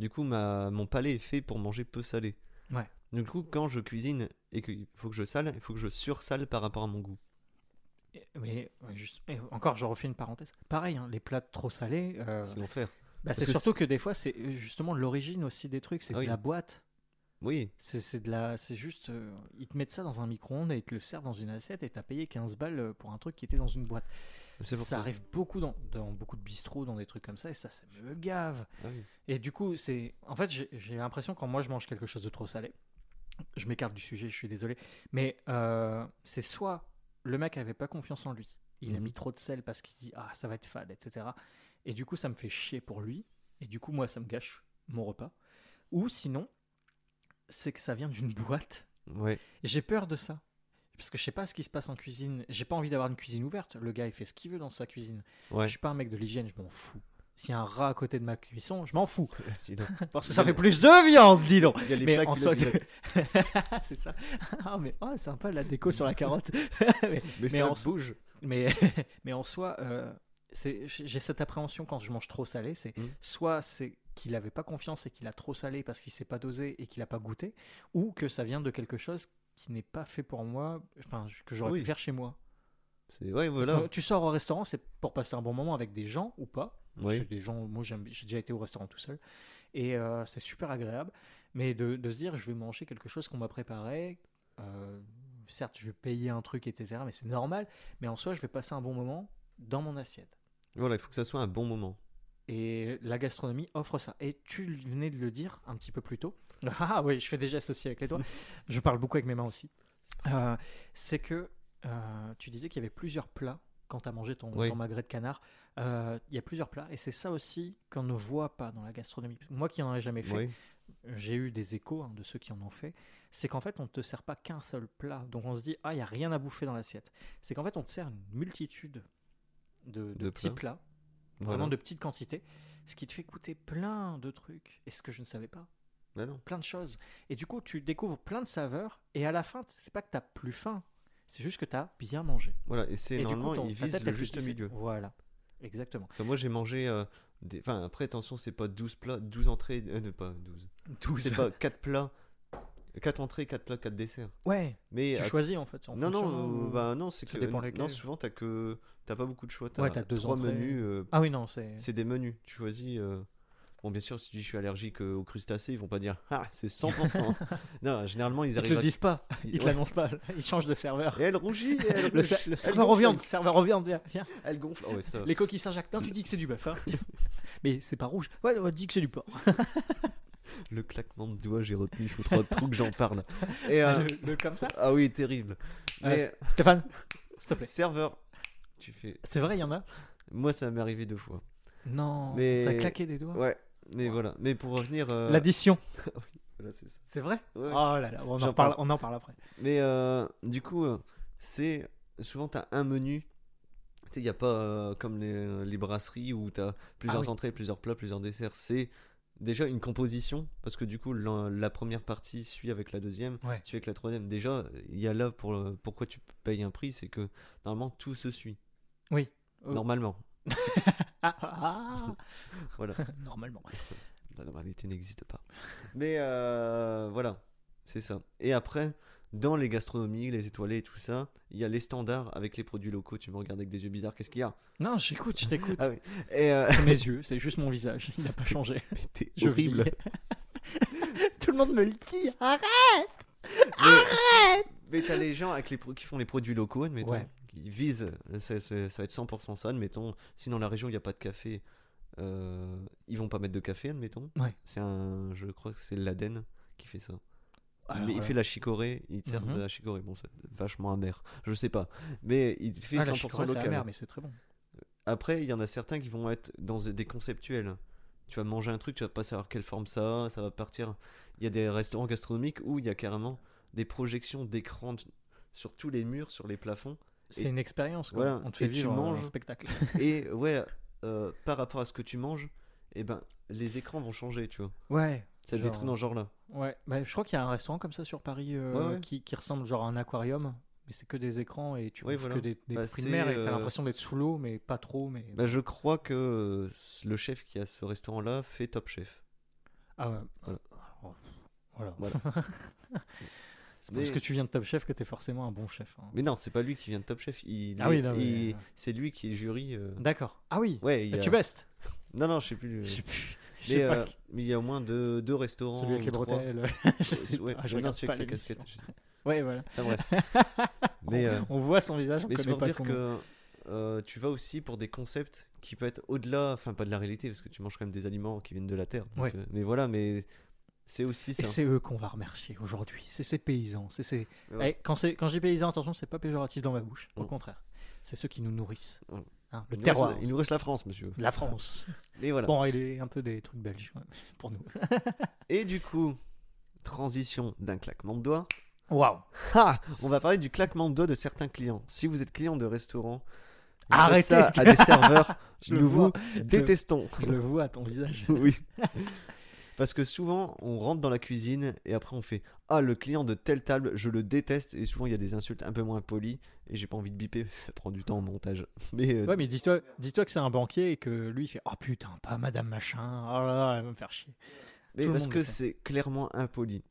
[SPEAKER 2] Du coup, ma, mon palais est fait pour manger peu salé.
[SPEAKER 1] Ouais.
[SPEAKER 2] Du coup, quand je cuisine et qu'il faut que je sale, il faut que je sursale par rapport à mon goût.
[SPEAKER 1] Mais ouais, juste, et encore, je refais une parenthèse. Pareil, hein, les plats trop salés, euh,
[SPEAKER 2] C'est l'enfer.
[SPEAKER 1] bah, c'est surtout que des fois, c'est euh, justement l'origine aussi des trucs, c'est
[SPEAKER 2] Ah
[SPEAKER 1] de
[SPEAKER 2] oui.
[SPEAKER 1] la boîte.
[SPEAKER 2] Oui,
[SPEAKER 1] C'est de la, c'est juste, euh, ils te mettent ça dans un micro-ondes et ils te le servent dans une assiette et t'as payé 15 balles euh, pour un truc qui était dans une boîte. Ça arrive beaucoup dans, dans beaucoup de bistrots, dans des trucs comme ça et ça, ça me gave.
[SPEAKER 2] Ah oui.
[SPEAKER 1] Et du coup, c'est. En fait, j'ai j'ai l'impression quand moi je mange quelque chose de trop salé, je m'écarte du sujet, je suis désolé, mais euh, c'est soit le mec avait pas confiance en lui, il a
[SPEAKER 2] Mhm.
[SPEAKER 1] mis trop de sel parce qu'il se dit ah ça va être fade, etc. Et du coup, ça me fait chier pour lui, et du coup, moi, ça me gâche mon repas. Ou sinon, c'est que ça vient d'une boîte.
[SPEAKER 2] Ouais.
[SPEAKER 1] J'ai peur de ça. Parce que je sais pas ce qui se passe en cuisine. J'ai pas envie d'avoir une cuisine ouverte. Le gars, il fait ce qu'il veut dans sa cuisine.
[SPEAKER 2] Ouais.
[SPEAKER 1] Je suis pas un mec de l'hygiène, je m'en fous. S'il y a un rat à côté de ma cuisson, je m'en fous. Parce que ça fait plus de viande, dis donc.
[SPEAKER 2] Il y a les
[SPEAKER 1] Mais en soi, c'est ça. Ah, mais oh, sympa la déco sur la carotte. mais,
[SPEAKER 2] Mais,
[SPEAKER 1] en-
[SPEAKER 2] bouge.
[SPEAKER 1] mais, mais en soi, euh, c'est- j'ai cette appréhension quand je mange trop salé. C'est
[SPEAKER 2] Mm.
[SPEAKER 1] soit c'est qu'il avait pas confiance et qu'il a trop salé parce qu'il s'est pas dosé et qu'il a pas goûté, ou que ça vient de quelque chose qui n'est pas fait pour moi, enfin que j'aurais
[SPEAKER 2] Oui.
[SPEAKER 1] pu faire chez moi.
[SPEAKER 2] Ouais, voilà.
[SPEAKER 1] tu sors au restaurant, c'est pour passer un bon moment avec des gens ou pas.
[SPEAKER 2] Oui.
[SPEAKER 1] Des gens, moi j'ai déjà été au restaurant tout seul et euh, c'est super agréable. Mais de, de se dire, je vais manger quelque chose qu'on m'a préparé. euh, certes, je vais payer un truc, etc. Mais c'est normal. Mais en soi, je vais passer un bon moment dans mon assiette.
[SPEAKER 2] Voilà, il faut que ça soit un bon moment.
[SPEAKER 1] Et la gastronomie offre ça. Et tu venais de le dire un petit peu plus tôt. Ah oui, je fais déjà associé avec les doigts. je parle beaucoup avec mes mains aussi. Euh, c'est que euh, tu disais qu'il y avait plusieurs plats quand tu as mangé ton,
[SPEAKER 2] Oui.
[SPEAKER 1] ton magret de canard. Euh, Il y a plusieurs plats. Et c'est ça aussi qu'on ne voit pas dans la gastronomie. Moi qui n'en ai jamais fait,
[SPEAKER 2] Oui.
[SPEAKER 1] j'ai eu des échos hein, de ceux qui en ont fait, c'est qu'en fait on ne te sert pas qu'un seul plat, donc on se dit ah il y a rien à bouffer dans l'assiette. C'est qu'en fait on te sert une multitude de, de
[SPEAKER 2] De
[SPEAKER 1] petits
[SPEAKER 2] plats.
[SPEAKER 1] plats, vraiment de petites quantités, ce qui te fait goûter plein de trucs et ce que je ne savais pas,
[SPEAKER 2] Bah non.
[SPEAKER 1] plein de choses. Et du coup tu découvres plein de saveurs et à la fin c'est pas que tu as plus faim, c'est juste que tu as bien mangé.
[SPEAKER 2] Voilà, et c'est
[SPEAKER 1] du coup,
[SPEAKER 2] normalement,
[SPEAKER 1] ton-
[SPEAKER 2] il
[SPEAKER 1] ta
[SPEAKER 2] vise
[SPEAKER 1] tête,
[SPEAKER 2] le juste milieu.
[SPEAKER 1] Voilà, exactement.
[SPEAKER 2] Enfin, moi j'ai mangé euh, des... Enfin après attention c'est pas 12 plats, 12 entrées, euh, pas 12.
[SPEAKER 1] Tout
[SPEAKER 2] C'est pas 4 plats, 4 entrées, 4 plats, 4 desserts.
[SPEAKER 1] Ouais,
[SPEAKER 2] Mais
[SPEAKER 1] tu
[SPEAKER 2] à-
[SPEAKER 1] choisis en fait. en
[SPEAKER 2] non non, euh, bah non, c'est
[SPEAKER 1] ça
[SPEAKER 2] que
[SPEAKER 1] dépend
[SPEAKER 2] non souvent t'as que t'as pas beaucoup de choix, t'as
[SPEAKER 1] Ouais, deux
[SPEAKER 2] 3
[SPEAKER 1] entrées.
[SPEAKER 2] menus, euh,
[SPEAKER 1] Ah oui non c'est.
[SPEAKER 2] c'est des menus, tu choisis Bon, bien sûr, si tu dis je suis allergique euh, aux crustacés, ils vont pas dire Ah, c'est 100%. non, généralement, ils
[SPEAKER 1] Ils te
[SPEAKER 2] arrivent
[SPEAKER 1] le disent pas, ils te
[SPEAKER 2] Ouais.
[SPEAKER 1] l'annoncent pas, ils changent de serveur.
[SPEAKER 2] Et elle rougit, et elle,
[SPEAKER 1] Le, le serveur en viande, serveur en viande, viens, viens.
[SPEAKER 2] Elle, gonfle. Oh, ouais, ça.
[SPEAKER 1] Les coquilles Saint-Jacques, non, tu dis que c'est du bœuf. hein. Mais c'est pas rouge. Ouais, on dit que c'est du porc.
[SPEAKER 2] Le claquement de doigts, j'ai retenu, il faut trop, trop que j'en parle. Et, euh,
[SPEAKER 1] Le, le comme ça?
[SPEAKER 2] Ah oui, terrible.
[SPEAKER 1] Euh,
[SPEAKER 2] Mais
[SPEAKER 1] Stéphane, s'il te plaît.
[SPEAKER 2] serveur, tu fais.
[SPEAKER 1] C'est vrai, il y en a?
[SPEAKER 2] Moi, ça m'est arrivé deux fois.
[SPEAKER 1] Non,
[SPEAKER 2] Mais-
[SPEAKER 1] t'as claqué des doigts?
[SPEAKER 2] Ouais, mais voilà. Mais pour revenir. euh,
[SPEAKER 1] L'addition,
[SPEAKER 2] voilà, c'est ça.
[SPEAKER 1] c'est vrai?
[SPEAKER 2] Ouais.
[SPEAKER 1] Oh là là, on en,
[SPEAKER 2] parle.
[SPEAKER 1] on en parle après.
[SPEAKER 2] Mais euh, du coup, euh, c'est souvent t'as un menu. Tu sais, il n'y a pas euh, comme les, les brasseries où t'as plusieurs
[SPEAKER 1] Ah oui.
[SPEAKER 2] entrées, plusieurs plats, plusieurs desserts. C'est déjà une composition parce que du coup, la, la première partie suit avec la deuxième,
[SPEAKER 1] Ouais.
[SPEAKER 2] suit avec la troisième. Déjà, il y a là pour le- pourquoi tu payes un prix, c'est que normalement tout se suit.
[SPEAKER 1] Oui.
[SPEAKER 2] Normalement.
[SPEAKER 1] Ah, ah, ah.
[SPEAKER 2] Voilà.
[SPEAKER 1] Normalement.
[SPEAKER 2] La normalité n'existe pas. Mais euh, voilà, c'est ça. Et après, dans les gastronomies, les étoilés et tout ça, il y a les standards avec les produits locaux. Tu me regardes avec des yeux bizarres, qu'est-ce qu'il y a?
[SPEAKER 1] Non, j'écoute, je t'écoute.
[SPEAKER 2] Ah oui. Euh,
[SPEAKER 1] C'est mes yeux, c'est juste mon visage, il n'a pas changé.
[SPEAKER 2] mais t'es horrible.
[SPEAKER 1] Tout le monde me le dit. Arrête
[SPEAKER 2] Mais, mais t'as les gens avec les qui font les produits locaux, admettons,
[SPEAKER 1] Ouais.
[SPEAKER 2] Qui visent, ça, ça- ça va être 100% ça, admettons. Si dans la région il n'y a pas de café, euh, ils vont pas mettre de café, admettons.
[SPEAKER 1] Ouais.
[SPEAKER 2] C'est un, je crois que c'est l'Aden qui fait ça.
[SPEAKER 1] Alors,
[SPEAKER 2] mais il fait la chicorée, il te sert
[SPEAKER 1] Mhm.
[SPEAKER 2] de la chicorée. Bon, c'est vachement amer, je sais pas. Mais il fait
[SPEAKER 1] ah, la
[SPEAKER 2] 100%
[SPEAKER 1] chicorée, c'est
[SPEAKER 2] local.
[SPEAKER 1] amer, mais c'est très bon.
[SPEAKER 2] Après, il y en a certains qui vont être dans des conceptuels. Tu vas manger un truc, tu vas pas savoir quelle forme ça a, ça va partir. Il y a des restaurants gastronomiques où il y a carrément des projections d'écran sur tous les murs, sur les plafonds.
[SPEAKER 1] C'est une expérience, quoi.
[SPEAKER 2] voilà,
[SPEAKER 1] On te fait
[SPEAKER 2] et tu
[SPEAKER 1] vivre euh, un
[SPEAKER 2] manges.
[SPEAKER 1] spectacle.
[SPEAKER 2] Et ouais, euh, par rapport à ce que tu manges, eh ben, les écrans vont changer, tu vois.
[SPEAKER 1] Ouais.
[SPEAKER 2] C'est des
[SPEAKER 1] Genre-
[SPEAKER 2] trucs dans ce genre-là.
[SPEAKER 1] Ouais, bah, je crois qu'il y a un restaurant comme ça sur Paris euh,
[SPEAKER 2] Ouais, ouais.
[SPEAKER 1] Qui, qui ressemble genre à un aquarium, mais c'est que des écrans et tu bouffes
[SPEAKER 2] voilà.
[SPEAKER 1] que des, des
[SPEAKER 2] Bah,
[SPEAKER 1] fruits de mer et t'as
[SPEAKER 2] euh,
[SPEAKER 1] l'impression d'être sous l'eau, mais pas trop. Mais
[SPEAKER 2] Bah, je crois que euh, le chef qui a ce restaurant-là fait Top Chef.
[SPEAKER 1] ah ouais.
[SPEAKER 2] Voilà.
[SPEAKER 1] Oh, Voilà.
[SPEAKER 2] Voilà.
[SPEAKER 1] c'est parce
[SPEAKER 2] Mais-
[SPEAKER 1] que tu viens de Top Chef que t'es forcément un bon chef. hein.
[SPEAKER 2] Mais non, c'est pas lui qui vient de Top Chef. Il,
[SPEAKER 1] Ah oui, mais-
[SPEAKER 2] il- c'est lui qui est jury. euh,
[SPEAKER 1] D'accord. Ah oui.
[SPEAKER 2] Ouais, il
[SPEAKER 1] Bah,
[SPEAKER 2] a-
[SPEAKER 1] Tu bestes.
[SPEAKER 2] Non, non, je sais plus.
[SPEAKER 1] Je sais plus.
[SPEAKER 2] Mais euh, il y a au moins deux, deux restaurants.
[SPEAKER 1] Celui avec les bretelles. je sais
[SPEAKER 2] Ouais,
[SPEAKER 1] pas. Je regarde
[SPEAKER 2] celui avec sa casquette.
[SPEAKER 1] Ouais, voilà.
[SPEAKER 2] Enfin, bref. Mais, euh,
[SPEAKER 1] On voit son visage, on
[SPEAKER 2] mais c'est
[SPEAKER 1] connaît
[SPEAKER 2] pour
[SPEAKER 1] pas
[SPEAKER 2] dire
[SPEAKER 1] son
[SPEAKER 2] que euh, tu vas aussi pour des concepts qui peuvent être au-delà, enfin pas de la réalité, parce que tu manges quand même des aliments qui viennent de la terre. donc,
[SPEAKER 1] Ouais.
[SPEAKER 2] euh, mais voilà, mais c'est aussi
[SPEAKER 1] Et
[SPEAKER 2] ça.
[SPEAKER 1] c'est eux qu'on va remercier aujourd'hui. C'est ces paysans. C'est ces...
[SPEAKER 2] Ouais.
[SPEAKER 1] Eh, quand, quand je dis paysans, attention, c'est pas péjoratif dans ma bouche. Au
[SPEAKER 2] Mm.
[SPEAKER 1] contraire. C'est ceux qui nous nourrissent.
[SPEAKER 2] Mm.
[SPEAKER 1] Hein, le
[SPEAKER 2] il, nous
[SPEAKER 1] terroir.
[SPEAKER 2] reste, il nous reste la France, monsieur.
[SPEAKER 1] La France.
[SPEAKER 2] Et voilà.
[SPEAKER 1] Bon, il est un peu des trucs belges ouais, pour nous.
[SPEAKER 2] Et du coup, transition d'un claquement de doigts.
[SPEAKER 1] Waouh.
[SPEAKER 2] On va parler du claquement de doigts de certains clients. Si vous êtes client de restaurant,
[SPEAKER 1] Arrêtez.
[SPEAKER 2] ça à des serveurs,
[SPEAKER 1] Je
[SPEAKER 2] nous vous détestons.
[SPEAKER 1] Je le vois à ton visage.
[SPEAKER 2] oui. Parce que souvent, on rentre dans la cuisine et après on fait Ah, le client de telle table, je le déteste. Et souvent, il y a des insultes un peu moins polies. Et j'ai pas envie de biper, ça prend du temps au montage. Mais euh,
[SPEAKER 1] Ouais, mais dis-toi, dis-toi que c'est un banquier et que lui, il fait Oh putain, pas Madame Machin. Oh là là, elle va me faire chier.
[SPEAKER 2] mais
[SPEAKER 1] tout
[SPEAKER 2] parce que c'est clairement impoli.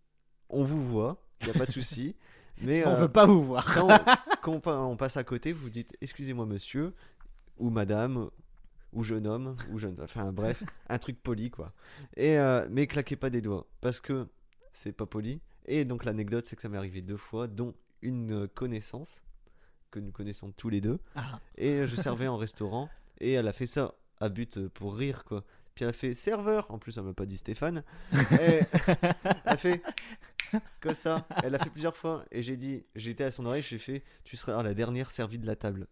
[SPEAKER 2] On vous voit, il n'y a pas de souci. Mais
[SPEAKER 1] On
[SPEAKER 2] euh,
[SPEAKER 1] veut pas vous voir.
[SPEAKER 2] quand, on, quand on passe à côté, vous dites Excusez-moi, monsieur, ou madame, ou jeune homme, ou jeune. Enfin, bref, un truc poli, quoi. Et, euh, mais claquez pas des doigts, parce que c'est pas poli. Et donc, l'anecdote, c'est que ça m'est arrivé deux fois, dont une connaissance, que nous connaissons tous les deux.
[SPEAKER 1] Ah,
[SPEAKER 2] Et je servais en restaurant, et elle a fait ça à but euh, pour rire, quoi. Puis elle a fait serveur, en plus elle m'a pas dit Stéphane. Et elle a fait comme ça. Elle l'a fait plusieurs fois. Et j'ai dit, j'étais à son oreille, j'ai fait, tu seras la dernière servie de la table.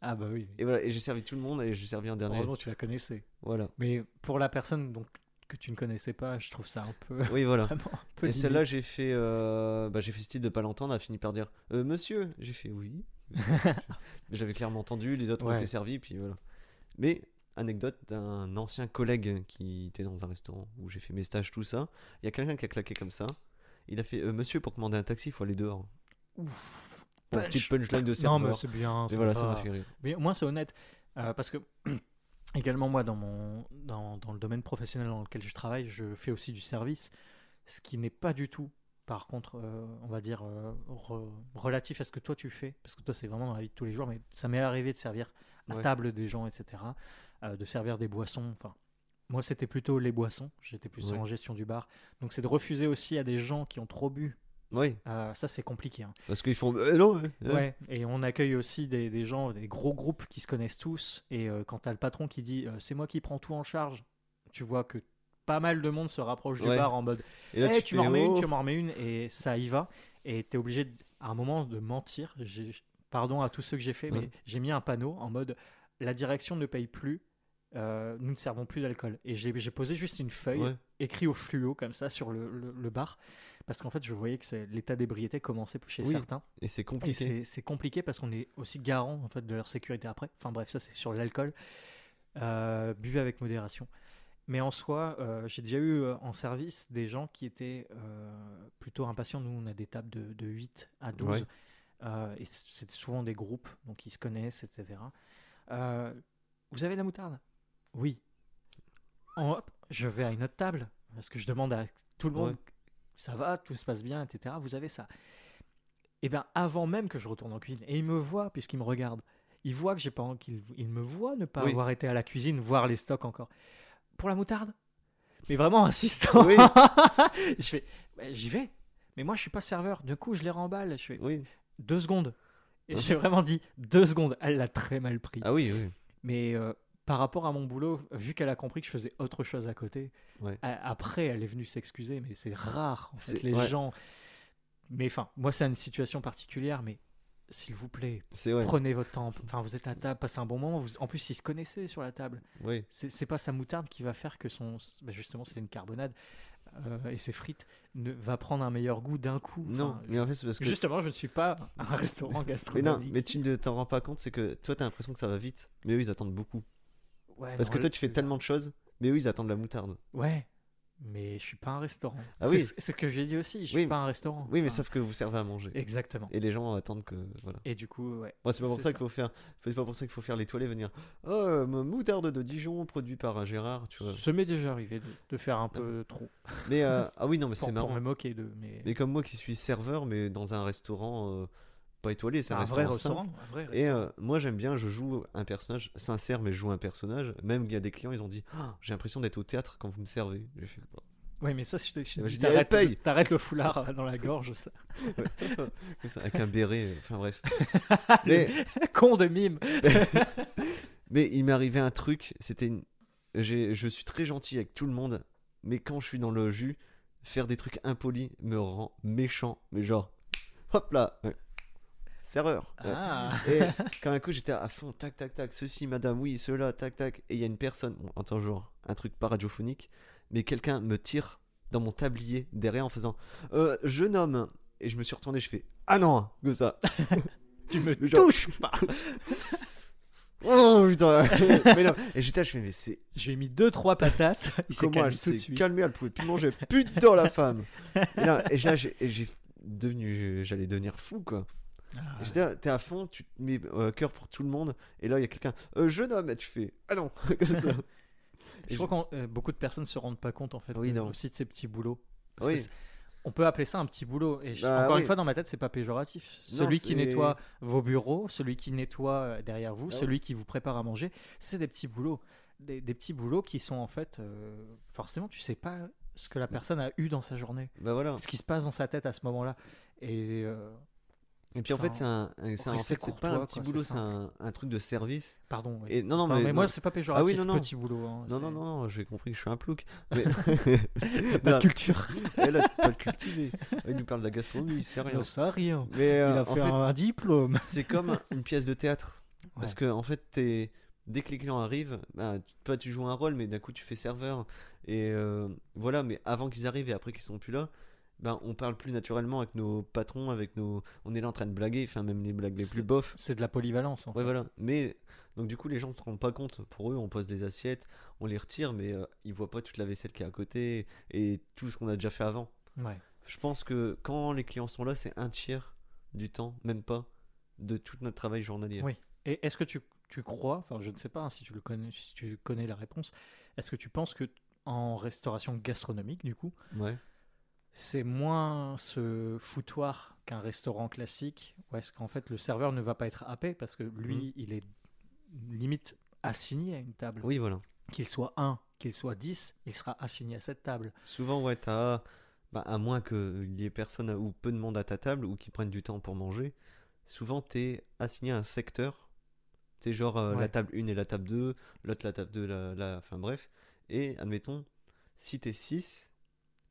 [SPEAKER 1] Ah bah oui.
[SPEAKER 2] Et voilà, et j'ai servi tout le monde et j'ai servi un dernier.
[SPEAKER 1] Heureusement, tu la connaissais.
[SPEAKER 2] Voilà.
[SPEAKER 1] Mais pour la personne donc, que tu ne connaissais pas, je trouve ça un peu.
[SPEAKER 2] Oui, voilà.
[SPEAKER 1] Vraiment un peu
[SPEAKER 2] Et celle-là, j'ai fait, euh, bah, j'ai fait style de pas l'entendre. A fini par dire, Euh, monsieur. J'ai fait oui. J'avais clairement entendu. Les autres ont été servis, puis voilà. Mais anecdote d'un ancien collègue qui était dans un restaurant où j'ai fait mes stages, tout ça. Il y a quelqu'un qui a claqué comme ça. Il a fait, Euh, monsieur, pour commander un taxi, il faut aller dehors.
[SPEAKER 1] Ouf. Punch.
[SPEAKER 2] petite punchline de
[SPEAKER 1] Non,
[SPEAKER 2] serveur.
[SPEAKER 1] mais c'est bien.
[SPEAKER 2] Et voilà, ça
[SPEAKER 1] va.
[SPEAKER 2] m'a fait rire.
[SPEAKER 1] Mais au moins, c'est honnête. Euh, parce que, également, moi, dans, mon, dans, dans le domaine professionnel dans lequel je travaille, je fais aussi du service. Ce qui n'est pas du tout, par contre, euh, on va dire, euh, re- relatif à ce que toi tu fais. Parce que toi, c'est vraiment dans la vie de tous les jours. Mais ça m'est arrivé de servir à
[SPEAKER 2] Ouais.
[SPEAKER 1] table des gens, etc. euh, de servir des boissons. Enfin, moi, c'était plutôt les boissons. J'étais plus
[SPEAKER 2] Ouais.
[SPEAKER 1] en gestion du bar. Donc, c'est de refuser aussi à des gens qui ont trop bu.
[SPEAKER 2] Oui,
[SPEAKER 1] Euh, ça, c'est compliqué. hein.
[SPEAKER 2] parce qu'ils font, Euh, non. euh.
[SPEAKER 1] Ouais, et on accueille aussi des, des gens, des gros groupes qui se connaissent tous. Et euh, quand t'as le patron qui dit euh, c'est moi qui prends tout en charge, tu vois que pas mal de monde se rapproche du
[SPEAKER 2] Ouais.
[SPEAKER 1] bar en mode
[SPEAKER 2] Et là,
[SPEAKER 1] Eh, tu m'en
[SPEAKER 2] fais,
[SPEAKER 1] remets une,
[SPEAKER 2] oh.
[SPEAKER 1] tu m'en remets une, et ça y va. Et t'es obligé de- à un moment de mentir. Pardon à tous ceux que j'ai fait, mais j'ai mis un panneau en mode la direction ne paye plus. euh, nous ne servons plus d'alcool. Et j'ai posé juste une feuille
[SPEAKER 2] Ouais.
[SPEAKER 1] écrit au fluo comme ça sur le, le- le bar. Parce qu'en fait, je voyais que l'état d'ébriété commençait chez
[SPEAKER 2] Oui.
[SPEAKER 1] certains.
[SPEAKER 2] Et c'est compliqué.
[SPEAKER 1] c'est- compliqué parce qu'on est aussi garant en fait de leur sécurité après. Enfin bref, ça c'est sur l'alcool. Euh, buvez avec modération. Mais en soi, euh, j'ai déjà eu euh, en service des gens qui étaient plutôt impatients. Nous, on a des tables de, de 8 à 12.
[SPEAKER 2] Ouais.
[SPEAKER 1] Euh, et c'est souvent des groupes, donc ils se connaissent, etc. Vous avez de la moutarde? Oui. En- hop, je vais à une autre table. Parce que je demande à tout le monde
[SPEAKER 2] Ouais.
[SPEAKER 1] Ça va, tout se passe bien, etc. Vous avez ça. Et bien, avant même que je retourne en cuisine, et il me voit, puisqu'il me regarde, il voit que j'ai pas, qu'il il me voit ne pas
[SPEAKER 2] Oui.
[SPEAKER 1] avoir été à la cuisine, voir les stocks encore. Pour la moutarde? Mais vraiment insistant.
[SPEAKER 2] Oui.
[SPEAKER 1] je fais, Bah, j'y vais. Mais moi, je suis pas serveur. Du coup, je les remballe. Je fais
[SPEAKER 2] Oui.
[SPEAKER 1] deux secondes. Et j'ai vraiment dit deux secondes. Elle l'a très mal pris.
[SPEAKER 2] Ah oui, oui.
[SPEAKER 1] Mais euh, par rapport à mon boulot, vu qu'elle a compris que je faisais autre chose à côté,
[SPEAKER 2] Ouais.
[SPEAKER 1] après, elle est venue s'excuser. Mais c'est rare, en fait, les
[SPEAKER 2] ouais.
[SPEAKER 1] gens. Mais enfin, moi, c'est une situation particulière. Mais s'il vous plaît, prenez votre temps. Enfin, vous êtes à table, passez un bon moment. Vous- En plus, ils se connaissaient sur la table.
[SPEAKER 2] Oui.
[SPEAKER 1] C'est pas sa moutarde qui va faire que son. bah, justement, c'est une carbonade. euh, et ses frites ne, va prendre un meilleur goût d'un coup.
[SPEAKER 2] Non,
[SPEAKER 1] Enfin,
[SPEAKER 2] mais en fait, c'est parce que.
[SPEAKER 1] Justement, je ne suis pas un restaurant
[SPEAKER 2] Mais
[SPEAKER 1] gastronomique.
[SPEAKER 2] non, mais tu ne t'en rends pas compte, c'est que toi, t'as l'impression que ça va vite, mais eux, ils attendent beaucoup.
[SPEAKER 1] Ouais,
[SPEAKER 2] Parce que toi, tu fais tellement de choses, mais eux, ils attendent la moutarde.
[SPEAKER 1] Ouais, mais je suis pas un restaurant.
[SPEAKER 2] Ah
[SPEAKER 1] c'est
[SPEAKER 2] oui.
[SPEAKER 1] ce- c'est ce que j'ai dit aussi. Je
[SPEAKER 2] Oui,
[SPEAKER 1] suis pas un restaurant.
[SPEAKER 2] Oui, mais
[SPEAKER 1] Enfin,
[SPEAKER 2] sauf que vous servez à manger.
[SPEAKER 1] Exactement.
[SPEAKER 2] Et les gens attendent que. Voilà.
[SPEAKER 1] Et du coup, ouais.
[SPEAKER 2] C'est pas pour ça
[SPEAKER 1] ça.
[SPEAKER 2] qu'il faut faire. C'est pas pour ça qu'il faut faire l'étoilé, venir. Oh, moutarde de Dijon, produit par Gérard, tu vois.
[SPEAKER 1] Ça m'est déjà arrivé de, de faire un peu trop.
[SPEAKER 2] Mais euh, ah oui, non, mais
[SPEAKER 1] Pour,
[SPEAKER 2] c'est
[SPEAKER 1] pour
[SPEAKER 2] marrant.
[SPEAKER 1] me moquer d'eux. Mais,
[SPEAKER 2] Mais comme moi qui suis serveur, mais dans un restaurant euh, pas étoilé, c'est un,
[SPEAKER 1] un vrai
[SPEAKER 2] restaurant.
[SPEAKER 1] restaurant.
[SPEAKER 2] simple.
[SPEAKER 1] un vrai
[SPEAKER 2] Et
[SPEAKER 1] restaurant.
[SPEAKER 2] euh, moi j'aime bien, je joue un personnage sincère, mais je joue un personnage. Même il y a des clients, ils ont dit Ah, J'ai l'impression d'être au théâtre quand vous me servez. J'ai fait, Bah,
[SPEAKER 1] Ouais, mais ça, je je
[SPEAKER 2] bah,
[SPEAKER 1] dis,
[SPEAKER 2] je paye.
[SPEAKER 1] t'arrêtes le foulard euh, dans la gorge. Ça.
[SPEAKER 2] avec un béret, euh, enfin bref. Mais,
[SPEAKER 1] Con de mime.
[SPEAKER 2] mais il m'est arrivé un truc, c'était une... Je suis très gentil avec tout le monde, mais quand je suis dans le jus, faire des trucs impolis me rend méchant. Mais genre, hop là, ouais. Serveur. ouais.
[SPEAKER 1] Ah.
[SPEAKER 2] Et quand un coup j'étais à fond, tac tac tac, ceci madame, oui, cela, tac tac, et il y a une personne, bon, entend genre un truc pas radiophonique, mais quelqu'un me tire dans mon tablier derrière en faisant euh, jeune homme, et je me suis retourné, je fais ah non, que ça,
[SPEAKER 1] Tu me
[SPEAKER 2] genre-
[SPEAKER 1] touches pas.
[SPEAKER 2] oh putain, mais non, et j'étais là, je fais mais c'est
[SPEAKER 1] Je lui ai mis deux trois patates. Il s'est calmé
[SPEAKER 2] elle
[SPEAKER 1] tout de
[SPEAKER 2] s'est
[SPEAKER 1] suite.
[SPEAKER 2] calmée, elle pouvait plus manger, putain la femme, et là, et là j'ai et j'ai devenu, j'allais devenir fou quoi.
[SPEAKER 1] Ah,
[SPEAKER 2] J'étais là, t'es à fond, tu te mets euh, cœur pour tout le monde, et là il y a quelqu'un, euh, jeune homme, et tu fais ah non.
[SPEAKER 1] Je crois que beaucoup de personnes se rendent pas compte en fait
[SPEAKER 2] Oui, non.
[SPEAKER 1] aussi de ces petits boulots. Parce
[SPEAKER 2] Oui.
[SPEAKER 1] on peut appeler ça un petit boulot. Et je-
[SPEAKER 2] Bah
[SPEAKER 1] encore
[SPEAKER 2] oui.
[SPEAKER 1] une fois, dans ma tête, c'est pas péjoratif.
[SPEAKER 2] Non,
[SPEAKER 1] celui qui nettoie vos bureaux, celui qui nettoie euh, derrière vous,
[SPEAKER 2] Ah oui.
[SPEAKER 1] celui qui vous prépare à manger, c'est des petits boulots. Des, des petits boulots qui sont en fait. euh, forcément, tu sais pas ce que la personne a eu dans sa journée,
[SPEAKER 2] Bah voilà.
[SPEAKER 1] ce qui se passe dans sa tête à ce moment-là. Et euh,
[SPEAKER 2] Et puis en fait, c'est un, c'est en fait, pas un petit
[SPEAKER 1] quoi,
[SPEAKER 2] boulot,
[SPEAKER 1] c'est
[SPEAKER 2] un, un truc de service.
[SPEAKER 1] pardon. oui.
[SPEAKER 2] Et non, non,
[SPEAKER 1] Enfin,
[SPEAKER 2] mais,
[SPEAKER 1] moi, c'est pas péjoratif,
[SPEAKER 2] non, non.
[SPEAKER 1] petit boulot. hein,
[SPEAKER 2] non, non, non, j'ai compris que je suis un plouc. Mais
[SPEAKER 1] pas de culture.
[SPEAKER 2] elle a pas le cultiver. Il nous parle de la gastronomie, il sait rien.
[SPEAKER 1] sait rien.
[SPEAKER 2] Mais euh,
[SPEAKER 1] Il a
[SPEAKER 2] en
[SPEAKER 1] fait un diplôme.
[SPEAKER 2] c'est comme une pièce de théâtre. Parce que en fait, dès que les clients arrivent, bah, toi tu joues un rôle, mais d'un coup tu fais serveur. Et euh, voilà, mais avant qu'ils arrivent et après qu'ils sont plus là, ben, on parle plus naturellement avec nos patrons, avec nos. On est là en train de blaguer, enfin même les blagues les plus bofs.
[SPEAKER 1] C'est de la polyvalence. En
[SPEAKER 2] Ouais,
[SPEAKER 1] fait.
[SPEAKER 2] voilà. Mais donc, du coup, les gens ne se rendent pas compte. Pour eux, on pose des assiettes, on les retire, mais euh, ils voient pas toute la vaisselle qui est à côté et tout ce qu'on a déjà fait avant.
[SPEAKER 1] Ouais.
[SPEAKER 2] Je pense que quand les clients sont là, c'est un tiers du temps, même pas, de tout notre travail journalier.
[SPEAKER 1] Oui. Et est-ce que tu, tu crois, enfin je ne sais pas hein, si tu le connais, si tu connais la réponse, est-ce que tu penses que en restauration gastronomique du coup,
[SPEAKER 2] Ouais.
[SPEAKER 1] C'est moins ce foutoir qu'un restaurant classique, ou est-ce qu'en fait le serveur ne va pas être happé parce que lui il est limite assigné à une table,
[SPEAKER 2] Oui, voilà.
[SPEAKER 1] qu'il soit 1, qu'il soit 10, il sera assigné à cette table.
[SPEAKER 2] Souvent, ouais, t'as. Bah, à moins qu'il y ait personne ou peu de monde à ta table ou qui prennent du temps pour manger, souvent t'es assigné à un secteur. C'est genre euh, la table 1 et la table 2, l'autre la table 2, la, la- enfin bref. Et admettons, si t'es 6,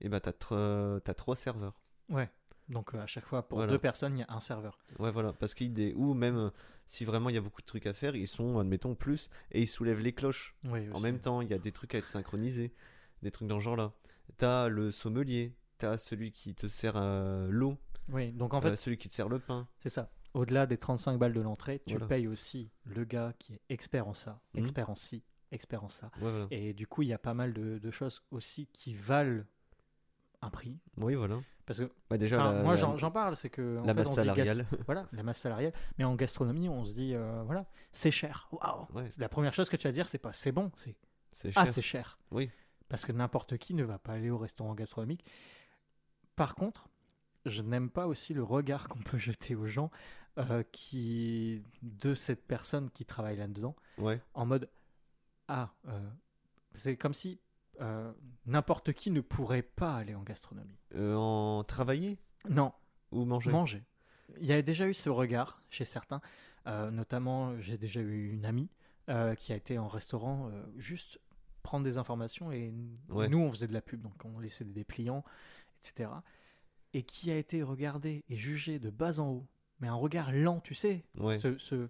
[SPEAKER 2] et bah t'as tr- t'as 3 serveurs.
[SPEAKER 1] Ouais. Donc euh, à chaque fois pour
[SPEAKER 2] Voilà.
[SPEAKER 1] deux personnes il y a un serveur.
[SPEAKER 2] Ouais, voilà, parce qu'ils dé- ou même euh, si vraiment il y a beaucoup de trucs à faire, ils sont, admettons, plus et ils soulèvent les cloches.
[SPEAKER 1] Oui.
[SPEAKER 2] En même temps, il y a des trucs à être synchronisés, des trucs dans ce genre-là. T'as le sommelier, t'as celui qui te sert euh, l'eau,
[SPEAKER 1] Oui. Donc en fait
[SPEAKER 2] euh, celui qui te sert le pain.
[SPEAKER 1] C'est ça. Au-delà des 35 balles de l'entrée, tu
[SPEAKER 2] Voilà.
[SPEAKER 1] payes aussi le gars qui est expert en ça,
[SPEAKER 2] Mhm.
[SPEAKER 1] expert en ci, expert en ça.
[SPEAKER 2] Ouais, voilà.
[SPEAKER 1] Et du coup, il y a pas mal de, de choses aussi qui valent un prix.
[SPEAKER 2] Oui, voilà.
[SPEAKER 1] Parce que
[SPEAKER 2] Bah, déjà, la,
[SPEAKER 1] moi, j'en parle, c'est que en
[SPEAKER 2] la
[SPEAKER 1] fait,
[SPEAKER 2] masse
[SPEAKER 1] on dit
[SPEAKER 2] salariale.
[SPEAKER 1] voilà, la masse salariale. Mais en gastronomie, on se dit, euh, voilà, c'est cher. Waouh.
[SPEAKER 2] Ouais,
[SPEAKER 1] La première chose que tu vas dire, c'est pas c'est bon, c'est ah c'est cher.
[SPEAKER 2] Oui.
[SPEAKER 1] Parce que n'importe qui ne va pas aller au restaurant gastronomique Par contre, je n'aime pas aussi le regard qu'on peut jeter aux gens euh, qui de cette personne qui travaille là-dedans,
[SPEAKER 2] Ouais.
[SPEAKER 1] en mode ah, euh, c'est comme si euh, n'importe qui ne pourrait pas aller en gastronomie.
[SPEAKER 2] Euh, en travailler
[SPEAKER 1] Non,
[SPEAKER 2] ou manger?
[SPEAKER 1] Manger. Il y a déjà eu ce regard chez certains, euh, notamment j'ai déjà eu une amie qui a été en restaurant juste prendre des informations et
[SPEAKER 2] Ouais.
[SPEAKER 1] nous on faisait de la pub donc on laissait des dépliants, etc. Et qui a été regardé et jugé de bas en haut, mais un regard lent, tu sais,
[SPEAKER 2] Ouais.
[SPEAKER 1] ce, ce-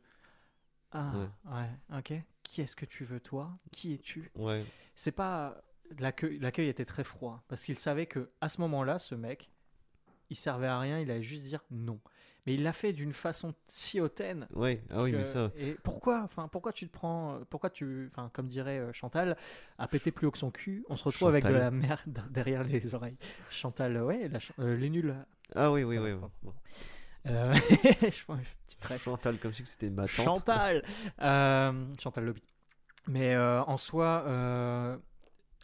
[SPEAKER 1] ah ouais. ok qui est-ce que tu veux toi? Qui es-tu?
[SPEAKER 2] Ouais.
[SPEAKER 1] c'est pas l'accueil l'accueil était très froid parce qu'il savait que à ce moment-là ce mec il servait à rien il allait juste dire non mais il l'a fait d'une façon si hautaine
[SPEAKER 2] Ouais. Ah oui,
[SPEAKER 1] que-
[SPEAKER 2] mais ça.
[SPEAKER 1] et pourquoi enfin pourquoi tu te prends pourquoi tu enfin comme dirait euh, Chantal à péter plus haut que son cul on se retrouve avec de la merde derrière les oreilles Chantal ouais la ch- euh, les nuls
[SPEAKER 2] Ah oui, oui, oui.
[SPEAKER 1] bon, euh, je prends une petite ref.
[SPEAKER 2] Chantal, comme si c'était ma tante.
[SPEAKER 1] Chantal Euh, Chantal Lobby. Mais euh, en soi, euh,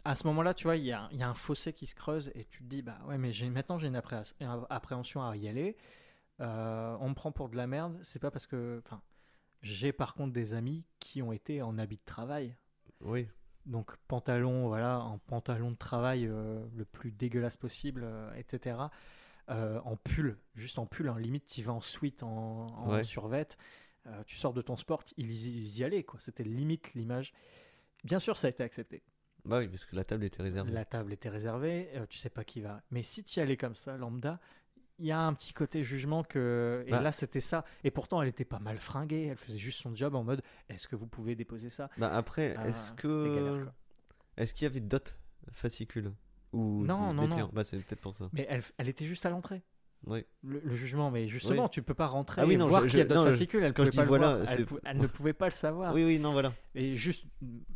[SPEAKER 1] à ce moment-là, tu vois, il y a, il y a un fossé qui se creuse et tu te dis, bah ouais, mais maintenant j'ai une appré- une appréhension à y aller. Euh, on me prend pour de la merde. C'est pas parce que. Enfin, j'ai par contre des amis qui ont été en habit de travail.
[SPEAKER 2] Oui.
[SPEAKER 1] Donc pantalon, voilà, en pantalon de travail euh, le plus dégueulasse possible, euh, etc. En pull, juste en pull, hein, limite tu vas en suite, en, en
[SPEAKER 2] Ouais.
[SPEAKER 1] tu sors de ton sport, ils y allaient, quoi. C'était limite l'image. Bien sûr, ça a été accepté.
[SPEAKER 2] Bah oui, parce que la table était réservée.
[SPEAKER 1] La table était réservée, euh, tu sais pas qui va. Mais si tu y allais comme ça, lambda, il y a un petit côté jugement que. Et
[SPEAKER 2] Bah.
[SPEAKER 1] là, c'était ça. Et pourtant, elle était pas mal fringuée, elle faisait juste son job en mode est-ce que vous pouvez déposer ça?
[SPEAKER 2] Bah après,
[SPEAKER 1] Ah,
[SPEAKER 2] est-ce que. Est-ce qu'il y avait d'autres fascicules Ou
[SPEAKER 1] Non, non, non.
[SPEAKER 2] Bah c'est peut-être pour ça.
[SPEAKER 1] Mais elle, elle était juste à l'entrée.
[SPEAKER 2] Oui.
[SPEAKER 1] Le, le jugement, mais justement,
[SPEAKER 2] Oui.
[SPEAKER 1] tu peux pas rentrer
[SPEAKER 2] Ah oui,
[SPEAKER 1] et
[SPEAKER 2] non,
[SPEAKER 1] voir
[SPEAKER 2] je-
[SPEAKER 1] qu'il y a d'autres fascicules. Elle,
[SPEAKER 2] quand je
[SPEAKER 1] pouvait
[SPEAKER 2] dis
[SPEAKER 1] pas le
[SPEAKER 2] voilà,
[SPEAKER 1] voir. Elle, ne pouvait pas le savoir.
[SPEAKER 2] Oui, oui, non, voilà.
[SPEAKER 1] Et juste,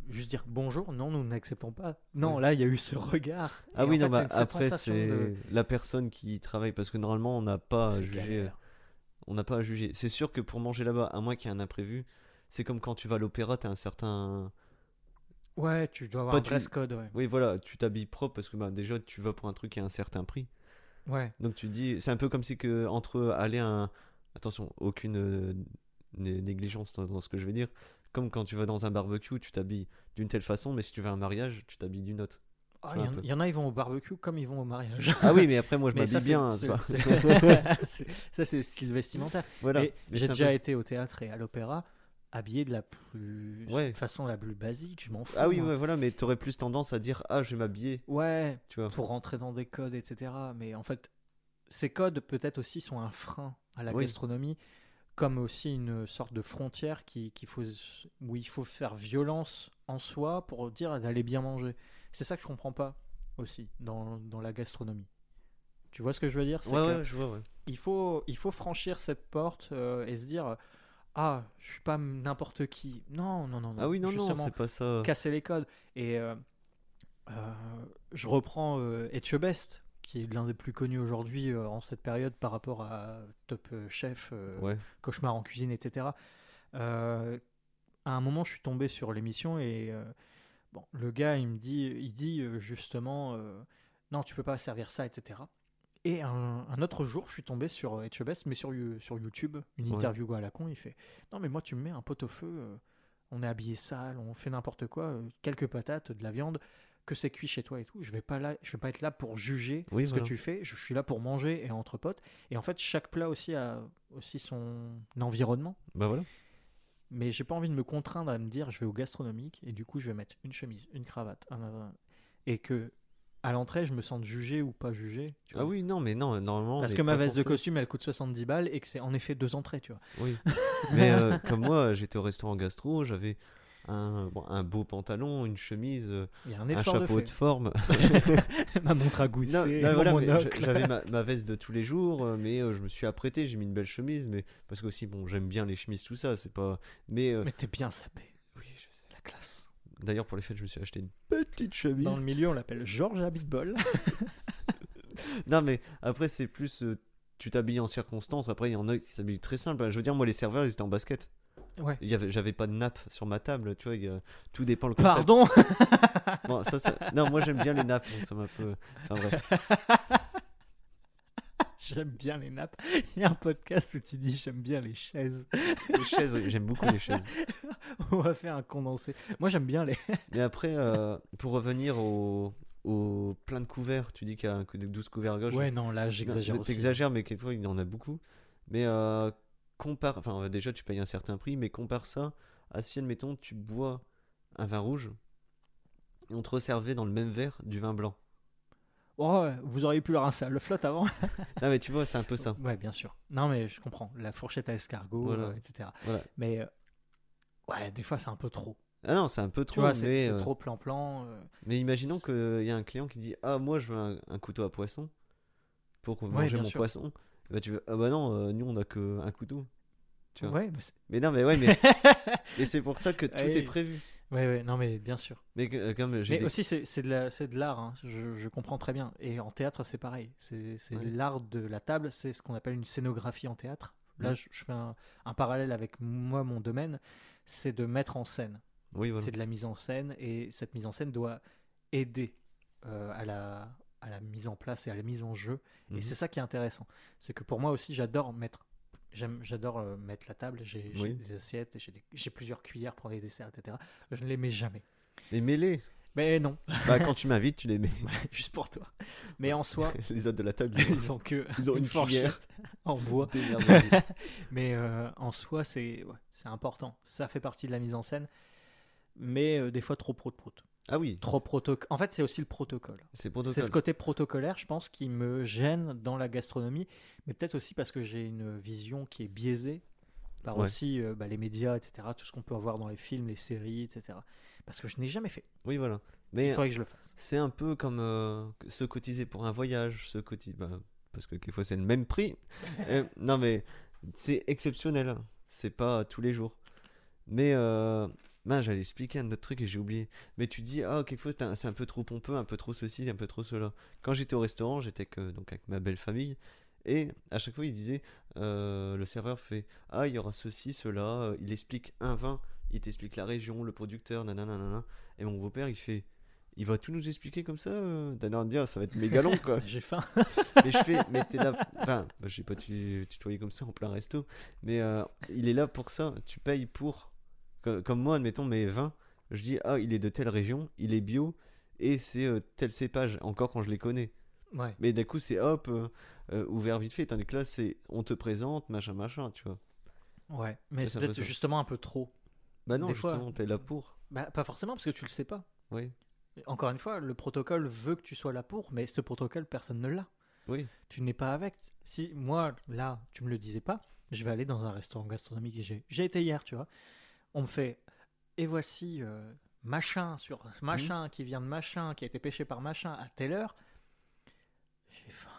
[SPEAKER 1] juste dire bonjour, non, nous n'acceptons pas. Non,
[SPEAKER 2] Oui.
[SPEAKER 1] là, il y a eu ce regard.
[SPEAKER 2] Ah
[SPEAKER 1] Et
[SPEAKER 2] oui, non,
[SPEAKER 1] fait,
[SPEAKER 2] bah, après, c'est
[SPEAKER 1] de-
[SPEAKER 2] la personne qui travaille, parce que normalement, on n'a pas à juger. On n'a pas à juger. C'est sûr que pour manger là-bas, à moins qu'il y ait un imprévu, c'est comme quand tu vas à l'opéra, t'as un certain.
[SPEAKER 1] Ouais, tu dois avoir
[SPEAKER 2] Toi,
[SPEAKER 1] un
[SPEAKER 2] tu-
[SPEAKER 1] dress code, ouais.
[SPEAKER 2] Oui, voilà, tu t'habilles propre parce que bah, déjà, tu vas pour un truc qui a un certain prix.
[SPEAKER 1] Ouais,
[SPEAKER 2] Donc tu dis, c'est un peu comme si que entre aller à un. Attention, aucune euh, né- négligence dans, dans ce que je vais dire. Comme quand tu vas dans un barbecue, tu t'habilles d'une telle façon, mais si tu vas à un mariage, tu t'habilles d'une autre.
[SPEAKER 1] Ah,
[SPEAKER 2] Tu
[SPEAKER 1] il y, en-
[SPEAKER 2] peu.
[SPEAKER 1] il y en a, ils vont au barbecue comme ils vont au mariage.
[SPEAKER 2] Ah oui, mais après, moi, je
[SPEAKER 1] Mais ça,
[SPEAKER 2] m'habille bien.
[SPEAKER 1] c'est- c'est- c'est- ça, c'est style vestimentaire.
[SPEAKER 2] voilà.
[SPEAKER 1] Mais j'ai
[SPEAKER 2] c'est un
[SPEAKER 1] déjà
[SPEAKER 2] peu-
[SPEAKER 1] été au théâtre et à l'opéra habillé de la plus
[SPEAKER 2] Ouais.
[SPEAKER 1] façon la plus basique, je m'en fous.
[SPEAKER 2] Ah oui, ouais, voilà, mais t'aurais plus tendance à dire, ah, je vais m'habiller,
[SPEAKER 1] Ouais,
[SPEAKER 2] tu vois.
[SPEAKER 1] pour rentrer dans des codes, etc. Mais en fait, ces codes peut-être aussi sont un frein à la
[SPEAKER 2] Oui.
[SPEAKER 1] gastronomie, comme aussi une sorte de frontière qui, qu'il faut, où il faut faire violence en soi pour dire d'aller bien manger. C'est ça que je comprends pas aussi dans, dans la gastronomie. Tu vois ce que je veux dire?
[SPEAKER 2] Ouais,
[SPEAKER 1] que
[SPEAKER 2] je vois,
[SPEAKER 1] il, faut, il faut franchir cette porte euh, et se dire Ah, je suis pas n'importe qui. Non, non, non. non.
[SPEAKER 2] Ah oui, non, non, c'est pas ça.
[SPEAKER 1] casser les codes. Et euh, euh, je reprends euh, Etchebest, qui est l'un des plus connus aujourd'hui euh, en cette période par rapport à Top Chef,
[SPEAKER 2] Ouais.
[SPEAKER 1] Cauchemar en cuisine, etc. À un moment, je suis tombé sur l'émission et bon, le gars, il me dit, il dit justement, non, tu peux pas servir ça, etc. Et un, un autre jour, je suis tombé sur euh, Etchebest, mais sur, sur YouTube, une
[SPEAKER 2] Ouais.
[SPEAKER 1] interview à la con. Il fait Non, mais moi, tu me mets un pot-au-feu, euh, on est habillé sale, on fait n'importe quoi, euh, quelques patates, de la viande, que c'est cuit chez toi et tout. Je vais pas là, je vais pas être là pour juger
[SPEAKER 2] Oui,
[SPEAKER 1] ce
[SPEAKER 2] voilà.
[SPEAKER 1] que tu fais. Je suis là pour manger et entre potes. Et en fait, chaque plat aussi a aussi son environnement.
[SPEAKER 2] Bah voilà.
[SPEAKER 1] Mais j'ai pas envie de me contraindre à me dire je vais au gastronomique et du coup je vais mettre une chemise, une cravate, un- un- et que à l'entrée je me sente jugé ou pas jugé. tu
[SPEAKER 2] Ah oui, non, mais non, normalement.
[SPEAKER 1] Parce que ma veste de costume elle coûte 70 balles et que c'est en effet deux entrées, tu vois.
[SPEAKER 2] Oui. Mais euh, comme moi, j'étais au restaurant gastro, j'avais un, bon, un beau pantalon, une chemise,
[SPEAKER 1] un
[SPEAKER 2] un
[SPEAKER 1] effort de
[SPEAKER 2] chapeau de forme.
[SPEAKER 1] ma montre à mon
[SPEAKER 2] voilà, j'avais ma, ma veste de tous les jours, euh, mais euh, je me suis apprêté, j'ai mis une belle chemise, mais parce que aussi, bon, j'aime bien les chemises, tout ça, c'est pas. Mais euh,
[SPEAKER 1] Mais t'es bien sapé,
[SPEAKER 2] oui, je sais.
[SPEAKER 1] la classe.
[SPEAKER 2] D'ailleurs, pour les fêtes, je me suis acheté une petite chemise.
[SPEAKER 1] Dans le milieu on l'appelle Georges Abitbol.
[SPEAKER 2] Non, mais après, c'est plus. euh, tu t'habilles en circonstance. Après, il y en a qui s'habillent très simple. Je veux dire, moi, les serveurs, ils étaient en basket.
[SPEAKER 1] ouais.
[SPEAKER 2] J'avais pas de nappe sur ma table, tu vois. il y a- tout dépend le concept.
[SPEAKER 1] Pardon
[SPEAKER 2] Bon, ça, ça- Non, moi, j'aime bien les nappes, donc ça m'a peu. Enfin, bref.
[SPEAKER 1] j'aime bien les nappes. Il y a un podcast où tu dis j'aime bien les chaises.
[SPEAKER 2] Les chaises, oui, j'aime beaucoup les chaises.
[SPEAKER 1] On va faire un condensé. Moi j'aime bien les.
[SPEAKER 2] Mais après, euh, pour revenir au, au plein de couverts, tu dis qu'il y a un coup de 12 couverts à gauche.
[SPEAKER 1] Ouais, non, là j'exagère.
[SPEAKER 2] T'exagères, mais quelquefois il y en a beaucoup. Mais euh, compare, enfin euh, déjà tu payes un certain prix, mais compare ça à si admettons tu bois un vin rouge, et on te resservait dans le même verre du vin blanc.
[SPEAKER 1] Oh, ouais, vous auriez pu le rincer à le flotte avant.
[SPEAKER 2] Non mais tu vois, c'est un peu ça.
[SPEAKER 1] Ouais, bien sûr. Non, mais je comprends. La fourchette à escargot,
[SPEAKER 2] Voilà.
[SPEAKER 1] euh, etc.
[SPEAKER 2] Voilà.
[SPEAKER 1] Mais euh, ouais, des fois c'est un peu trop.
[SPEAKER 2] Ah non, c'est un peu
[SPEAKER 1] Tu
[SPEAKER 2] trop,
[SPEAKER 1] vois,
[SPEAKER 2] mais,
[SPEAKER 1] c'est
[SPEAKER 2] euh,
[SPEAKER 1] trop plan-plan.
[SPEAKER 2] mais imaginons qu'il y a un client qui dit Ah, moi je veux un, un couteau à poisson pour manger mon
[SPEAKER 1] sûr.
[SPEAKER 2] poisson. Et bah tu veux Ah bah non, nous on a que un couteau. Tu vois.
[SPEAKER 1] Ouais, mais c'est-
[SPEAKER 2] Mais non, mais ouais, mais et c'est pour ça que tout
[SPEAKER 1] Ouais.
[SPEAKER 2] est prévu.
[SPEAKER 1] Ouais, ouais, non, mais bien sûr.
[SPEAKER 2] Mais euh, comme j'ai
[SPEAKER 1] Mais
[SPEAKER 2] des-
[SPEAKER 1] aussi, c'est c'est de la- c'est de l'art, hein. je, je comprends très bien. Et en théâtre, c'est pareil. C'est c'est
[SPEAKER 2] Ouais.
[SPEAKER 1] l'art de la table, c'est ce qu'on appelle une scénographie en théâtre. Là, je, je fais un, un parallèle avec moi, mon domaine, c'est de mettre en scène.
[SPEAKER 2] Oui, voilà.
[SPEAKER 1] C'est de la mise en scène, et cette mise en scène doit aider euh, à, la, à la mise en place et à la mise en jeu. Et
[SPEAKER 2] Mhm.
[SPEAKER 1] c'est ça qui est intéressant. C'est que pour moi aussi, j'adore mettre. J'adore euh, mettre la table, j'ai
[SPEAKER 2] Oui.
[SPEAKER 1] des assiettes, j'ai plusieurs cuillères pour les desserts, etc. Je ne les mets jamais.
[SPEAKER 2] Les mêlés.
[SPEAKER 1] Mais non,
[SPEAKER 2] Bah, quand tu m'invites, tu les mets.
[SPEAKER 1] juste pour toi. Mais en soi,
[SPEAKER 2] les autres de la table,
[SPEAKER 1] ils ont que
[SPEAKER 2] Ils ont
[SPEAKER 1] une, fourchette en bois. Mais euh, en soi, c'est ouais, important. Ça fait partie de la mise en scène. Mais euh, des fois, trop pro de proto.
[SPEAKER 2] Ah oui,
[SPEAKER 1] Trop protocole. En fait, c'est aussi le protocole.
[SPEAKER 2] c'est
[SPEAKER 1] ce côté protocolaire, je pense, qui me gêne dans la gastronomie. Mais peut-être aussi parce que j'ai une vision qui est biaisée par
[SPEAKER 2] Ouais.
[SPEAKER 1] aussi euh, bah, les médias, etc. Tout ce qu'on peut avoir dans les films, les séries, etc. Parce que je n'ai jamais fait.
[SPEAKER 2] Oui, voilà.
[SPEAKER 1] Il
[SPEAKER 2] Mais
[SPEAKER 1] faudrait que je le fasse.
[SPEAKER 2] c'est un peu comme euh, se cotiser pour un voyage, se cotiser. bah, parce que quelquefois c'est le même prix. Euh, non, mais c'est exceptionnel. C'est pas tous les jours. Mais ben, j'allais expliquer un autre truc et j'ai oublié. Mais tu dis, ah, quelquefois c'est un peu trop pompeux, un peu trop ceci, un peu trop cela. Quand j'étais au restaurant, j'étais donc avec ma belle famille. Et à chaque fois, il disait, euh, le serveur fait, ah, il y aura ceci, cela. euh, Il explique un vin, il t'explique la région, le producteur, nanana, nanana. Et mon beau-père, il fait, il va tout nous expliquer comme ça de dire, ça va être méga long, quoi.
[SPEAKER 1] J'ai faim.
[SPEAKER 2] Mais je fais, mais t'es là. Enfin, je sais pas tu tutoyer comme ça en plein resto. Mais euh, il est là pour ça. Tu payes pour. Co- Comme, moi, admettons, mes vins. Je dis, ah, il est de telle région, il est bio. Et c'est euh, tel cépage. Encore quand je les connais.
[SPEAKER 1] Ouais.
[SPEAKER 2] Mais d'un coup, c'est hop, euh, euh, ouvert vite fait. Tandis que là, c'est on te présente, machin, machin, tu vois.
[SPEAKER 1] Ouais. Mais c'est peut-être justement un peu trop.
[SPEAKER 2] Bah non,
[SPEAKER 1] Des fois-
[SPEAKER 2] justement, t'es là pour.
[SPEAKER 1] Bah, pas forcément, parce que tu le sais pas.
[SPEAKER 2] Oui,
[SPEAKER 1] Encore une fois, le protocole veut que tu sois là pour, mais ce protocole, personne ne l'a.
[SPEAKER 2] oui.
[SPEAKER 1] Tu n'es pas avec. Si moi, là, tu me le disais pas, je vais aller dans un restaurant gastronomique j'ai été hier, tu vois. On me fait, et voici euh, machin sur machin
[SPEAKER 2] Mhm.
[SPEAKER 1] qui vient de machin, qui a été pêché par machin à telle heure. J'ai faim.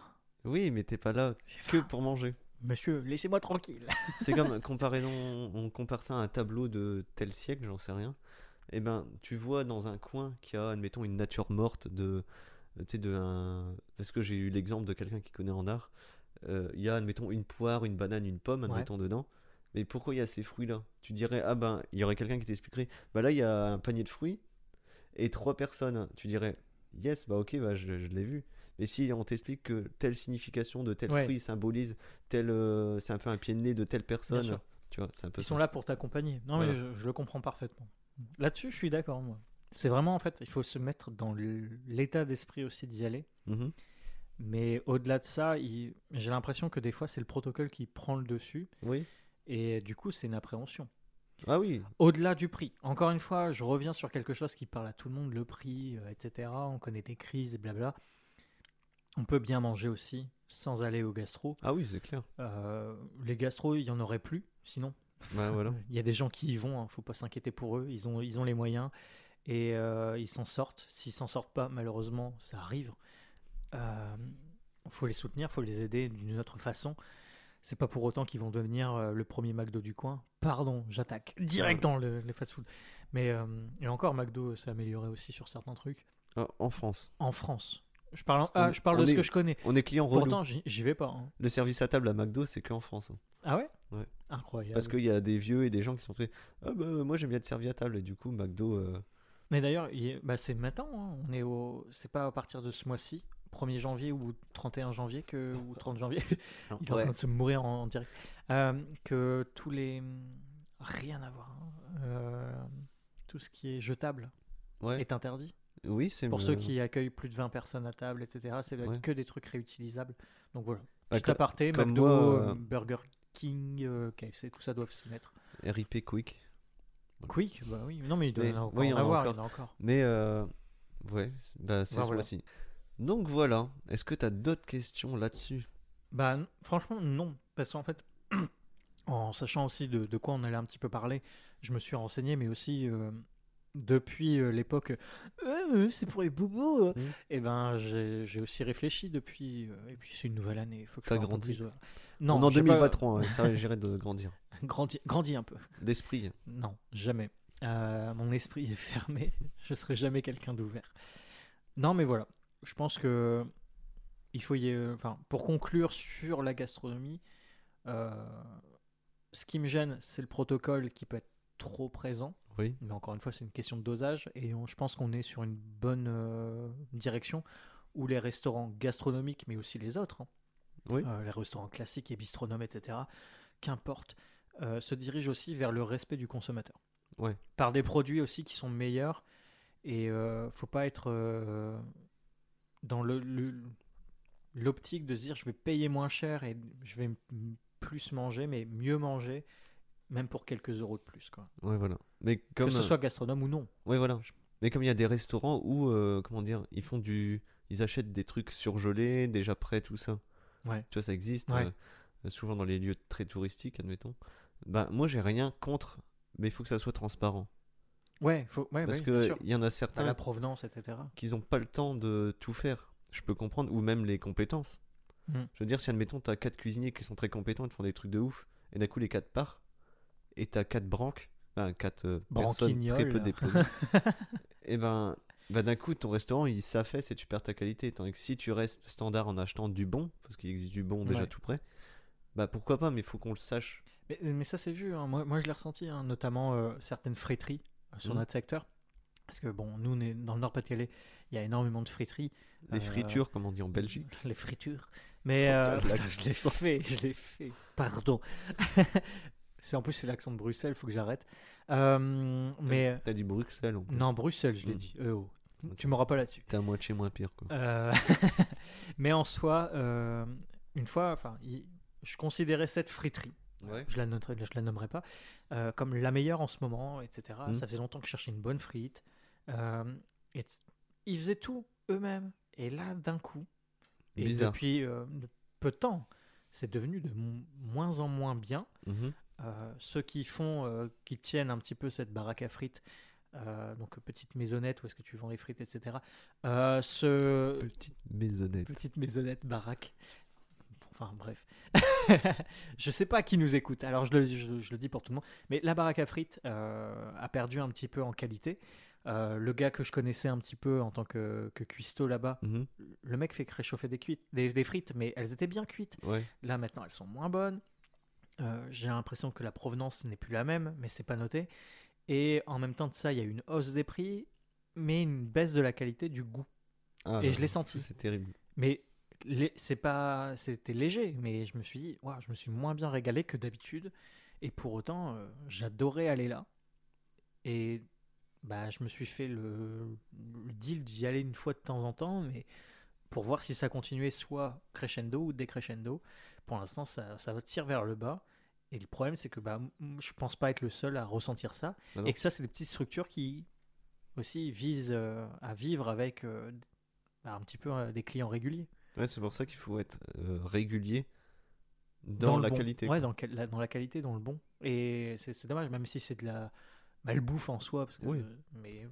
[SPEAKER 2] Oui, mais t'es pas là que pour manger.
[SPEAKER 1] Monsieur, laissez-moi tranquille.
[SPEAKER 2] C'est comme comparaison, on compare ça à un tableau de tel siècle, j'en sais rien. Et ben, tu vois dans un coin qu'il y a, admettons, une nature morte de, tu sais, de un, parce que j'ai eu l'exemple de quelqu'un qui connaît en art. Euh, Il y a, admettons, une poire, une banane, une pomme,
[SPEAKER 1] Ouais.
[SPEAKER 2] admettons dedans. Mais pourquoi il y a ces fruits-là? Tu dirais, ah ben, il y aurait quelqu'un qui t'expliquerait, bah là, il y a un panier de fruits et trois personnes. Tu dirais, yes, bah ok, bah je, je l'ai vu. Mais si on t'explique que telle signification de tel
[SPEAKER 1] Ouais.
[SPEAKER 2] fruit symbolise tel, euh, c'est un peu un pied de nez de telle personne, tu vois, c'est un peu
[SPEAKER 1] Ils
[SPEAKER 2] ça.
[SPEAKER 1] sont là pour t'accompagner. Non, mais je, je le comprends parfaitement. Là-dessus, je suis d'accord, moi. C'est vraiment, en fait, il faut se mettre dans l'état d'esprit aussi d'y aller.
[SPEAKER 2] Mhm.
[SPEAKER 1] Mais au-delà de ça, il- j'ai l'impression que des fois, c'est le protocole qui prend le dessus.
[SPEAKER 2] Oui.
[SPEAKER 1] Et du coup, c'est une appréhension.
[SPEAKER 2] Ah oui.
[SPEAKER 1] Au-delà du prix. Encore une fois, je reviens sur quelque chose qui parle à tout le monde, le prix, euh, etc. On connaît des crises, blabla. On peut bien manger aussi sans aller au gastro.
[SPEAKER 2] Ah oui, c'est clair.
[SPEAKER 1] Euh, les gastros, il y en aurait plus, sinon.
[SPEAKER 2] Bah voilà.
[SPEAKER 1] Il y a des gens qui y vont, hein, faut pas s'inquiéter pour eux. Ils ont, ils ont les moyens et euh, ils s'en sortent. S'ils s'en sortent pas, malheureusement, ça arrive. Euh, faut les soutenir, faut les aider d'une autre façon. C'est pas pour autant qu'ils vont devenir euh, le premier McDo du coin. Pardon, j'attaque direct dans le, les fast-food. Mais euh, et encore, McDo s'est amélioré aussi sur certains trucs
[SPEAKER 2] Ah, en France.
[SPEAKER 1] en France. Je parle, ah, je parle de ce
[SPEAKER 2] est-
[SPEAKER 1] que je connais.
[SPEAKER 2] On est client relou.
[SPEAKER 1] Pourtant, j'y vais pas. hein.
[SPEAKER 2] Le service à table à McDo, c'est que en France. hein.
[SPEAKER 1] Ah ouais?
[SPEAKER 2] Ouais.
[SPEAKER 1] Incroyable.
[SPEAKER 2] Parce qu'il y a des vieux et des gens qui sont faits. Ah bah moi j'aime bien être servi à table et du coup McDo. euh,
[SPEAKER 1] Mais d'ailleurs, bah, c'est maintenant. hein. On est au, c'est pas à partir de ce mois-ci 1er janvier ou 31 janvier que, ou 30 janvier, il est en
[SPEAKER 2] ouais.
[SPEAKER 1] train de se mourir en, en direct, Euh, que tous les... Rien à voir. hein. Euh, tout ce qui est jetable
[SPEAKER 2] Ouais.
[SPEAKER 1] est interdit.
[SPEAKER 2] Oui, c'est
[SPEAKER 1] Pour
[SPEAKER 2] me-
[SPEAKER 1] ceux qui accueillent plus de 20 personnes à table, etc., c'est
[SPEAKER 2] Ouais.
[SPEAKER 1] que des trucs réutilisables. Donc voilà.
[SPEAKER 2] Bah,
[SPEAKER 1] Juste aparté,
[SPEAKER 2] comme
[SPEAKER 1] McDo,
[SPEAKER 2] moi, euh,
[SPEAKER 1] Burger King, KFC, tout ça doivent s'y mettre.
[SPEAKER 2] RIP Quick.
[SPEAKER 1] Quick, bah oui. Non, mais il doit
[SPEAKER 2] Mais-
[SPEAKER 1] y en
[SPEAKER 2] oui, a
[SPEAKER 1] avoir,
[SPEAKER 2] encore.
[SPEAKER 1] il y en a encore.
[SPEAKER 2] Mais ouais, c'est- bah, c'est
[SPEAKER 1] Bah,
[SPEAKER 2] ce
[SPEAKER 1] voilà.
[SPEAKER 2] mois-ci. Donc voilà. Est-ce que tu as d'autres questions là-dessus?
[SPEAKER 1] Bah, franchement, non. Parce qu'en fait, en sachant aussi de, de quoi on allait un petit peu parler, je me suis renseigné, mais aussi euh, depuis euh, l'époque, Euh, c'est pour les bobos. euh.
[SPEAKER 2] Mm.
[SPEAKER 1] Et ben, j'ai aussi réfléchi depuis. et puis, c'est une nouvelle année. Il faut que
[SPEAKER 2] T'as grandi.
[SPEAKER 1] plus. Non,
[SPEAKER 2] On en
[SPEAKER 1] j'ai pas
[SPEAKER 2] 2023, hein, ça s'agirait de grandir.
[SPEAKER 1] grandi, grandi un peu.
[SPEAKER 2] D'esprit.
[SPEAKER 1] Non, jamais. Mon esprit est fermé. Je serai jamais quelqu'un d'ouvert. Non, mais voilà. Je pense que il faut y. Enfin, pour conclure sur la gastronomie, euh, ce qui me gêne, c'est le protocole qui peut être trop présent.
[SPEAKER 2] Oui.
[SPEAKER 1] Mais encore une fois, c'est une question de dosage. Et on- je pense qu'on est sur une bonne euh, direction où les restaurants gastronomiques, mais aussi les autres, hein,
[SPEAKER 2] Oui.
[SPEAKER 1] euh, les restaurants classiques et bistronomes, etc., qu'importe, se dirigent aussi vers le respect du consommateur.
[SPEAKER 2] Ouais.
[SPEAKER 1] Par des produits aussi qui sont meilleurs. Et faut pas être dans le, le- l'optique de se dire je vais payer moins cher et je vais plus manger, mais mieux manger, même pour quelques euros de plus. Quoi.
[SPEAKER 2] Ouais, voilà. Mais comme
[SPEAKER 1] que ce
[SPEAKER 2] euh,
[SPEAKER 1] soit gastronome ou non.
[SPEAKER 2] Ouais, voilà. Mais comme il y a des restaurants où, euh, comment dire, ils font du. Ils achètent des trucs surgelés, déjà prêts, tout ça.
[SPEAKER 1] Ouais.
[SPEAKER 2] Tu vois, ça existe.
[SPEAKER 1] Ouais.
[SPEAKER 2] euh, souvent dans les lieux très touristiques, admettons. Ben, moi, j'ai rien contre, mais il faut que ça soit transparent.
[SPEAKER 1] Ouais, faut, ouais,
[SPEAKER 2] Parce
[SPEAKER 1] ouais, bien
[SPEAKER 2] que
[SPEAKER 1] sûr.
[SPEAKER 2] il y en a certains
[SPEAKER 1] la provenance, etc.
[SPEAKER 2] qui n'ont pas le temps de tout faire. Je peux comprendre, ou même les compétences.
[SPEAKER 1] Mm.
[SPEAKER 2] Je veux dire, si admettons, t'as quatre cuisiniers qui sont très compétents, ils te font des trucs de ouf, et d'un coup, les quatre partent, et t'as quatre branques, enfin, quatre euh, personnes très peu diplômées, et ben, ben d'un coup, ton restaurant, il s'affaisse et tu perds ta qualité. Tandis que si tu restes standard en achetant du bon, parce qu'il existe du bon déjà
[SPEAKER 1] Ouais.
[SPEAKER 2] tout prêt, bah pourquoi pas, mais il faut qu'on le sache.
[SPEAKER 1] Mais, mais ça, c'est vu. hein. Moi, moi, je l'ai ressenti, hein, notamment euh, certaines friteries sur
[SPEAKER 2] Mhm.
[SPEAKER 1] notre secteur. Parce que, bon, nous, on est dans le Nord-Pas-de-Calais, il y a énormément de friteries.
[SPEAKER 2] Les
[SPEAKER 1] Euh,
[SPEAKER 2] fritures, comme on dit en Belgique.
[SPEAKER 1] Les fritures. Mais euh, putain, je l'ai fait, je l'ai fait. Pardon. c'est en plus c'est l'accent de Bruxelles, faut que j'arrête. Euh, mais
[SPEAKER 2] T'as dit Bruxelles, en plus.
[SPEAKER 1] non, Bruxelles, je l'ai
[SPEAKER 2] Mm.
[SPEAKER 1] dit. Oh.
[SPEAKER 2] Ok.
[SPEAKER 1] Tu m'auras pas là-dessus.
[SPEAKER 2] T'es à moitié moins pire, quoi.
[SPEAKER 1] Euh, mais en soi, une fois, enfin, il- je considérais cette friterie,
[SPEAKER 2] Ouais.
[SPEAKER 1] je la, noterai- je la nommerai pas, euh, comme la meilleure en ce moment, etc.
[SPEAKER 2] Mm.
[SPEAKER 1] Ça faisait longtemps que je cherchais une bonne frite. Euh, et ils faisaient tout eux-mêmes. Et là, d'un coup, et
[SPEAKER 2] Bizarre.
[SPEAKER 1] depuis euh, peu de temps, c'est devenu de mo- moins en moins bien.
[SPEAKER 2] Mhm.
[SPEAKER 1] Euh, ceux qui font, qui tiennent un petit peu cette baraque à frites, euh, donc petite maisonnette où est-ce que tu vends les frites, etc. Euh, ce
[SPEAKER 2] Petite maisonnette.
[SPEAKER 1] petite maisonnette baraque. Enfin bref, je sais pas qui nous écoute. Alors je le, je, je le dis pour tout le monde, mais la baraque à frites euh, a perdu un petit peu en qualité. Euh, le gars que je connaissais un petit peu en tant que, que cuistot là-bas,
[SPEAKER 2] Mhm.
[SPEAKER 1] le mec fait réchauffer des, cuites, des, des frites, mais elles étaient bien cuites.
[SPEAKER 2] Ouais.
[SPEAKER 1] Là maintenant, elles sont moins bonnes. Euh, J'ai l'impression que la provenance n'est plus la même, mais c'est pas noté. Et en même temps de ça, il y a une hausse des prix, mais une baisse de la qualité du goût.
[SPEAKER 2] Ah,
[SPEAKER 1] Et je l'ai senti.
[SPEAKER 2] C'est terrible.
[SPEAKER 1] Mais c'est pas, c'était léger, mais je me suis dit, je me suis moins bien régalé que d'habitude. Et pour autant, euh, j'adorais aller là. Et bah, je me suis fait le, le deal d'y aller une fois de temps en temps, mais pour voir si ça continuait soit crescendo ou décrescendo. Pour l'instant, ça, ça tire vers le bas. Et le problème, c'est que bah, je pense pas être le seul à ressentir ça.
[SPEAKER 2] Ah
[SPEAKER 1] et que ça, c'est des petites structures qui aussi visent euh, à vivre avec euh, bah, un petit peu euh, des clients réguliers.
[SPEAKER 2] Ouais, c'est pour ça qu'il faut être euh, régulier dans, la
[SPEAKER 1] bon.
[SPEAKER 2] qualité.
[SPEAKER 1] Ouais, dans, la, dans la qualité, dans le bon. Et c'est dommage, même si c'est de la malbouffe en soi, parce que,
[SPEAKER 2] Oui.
[SPEAKER 1] euh, mais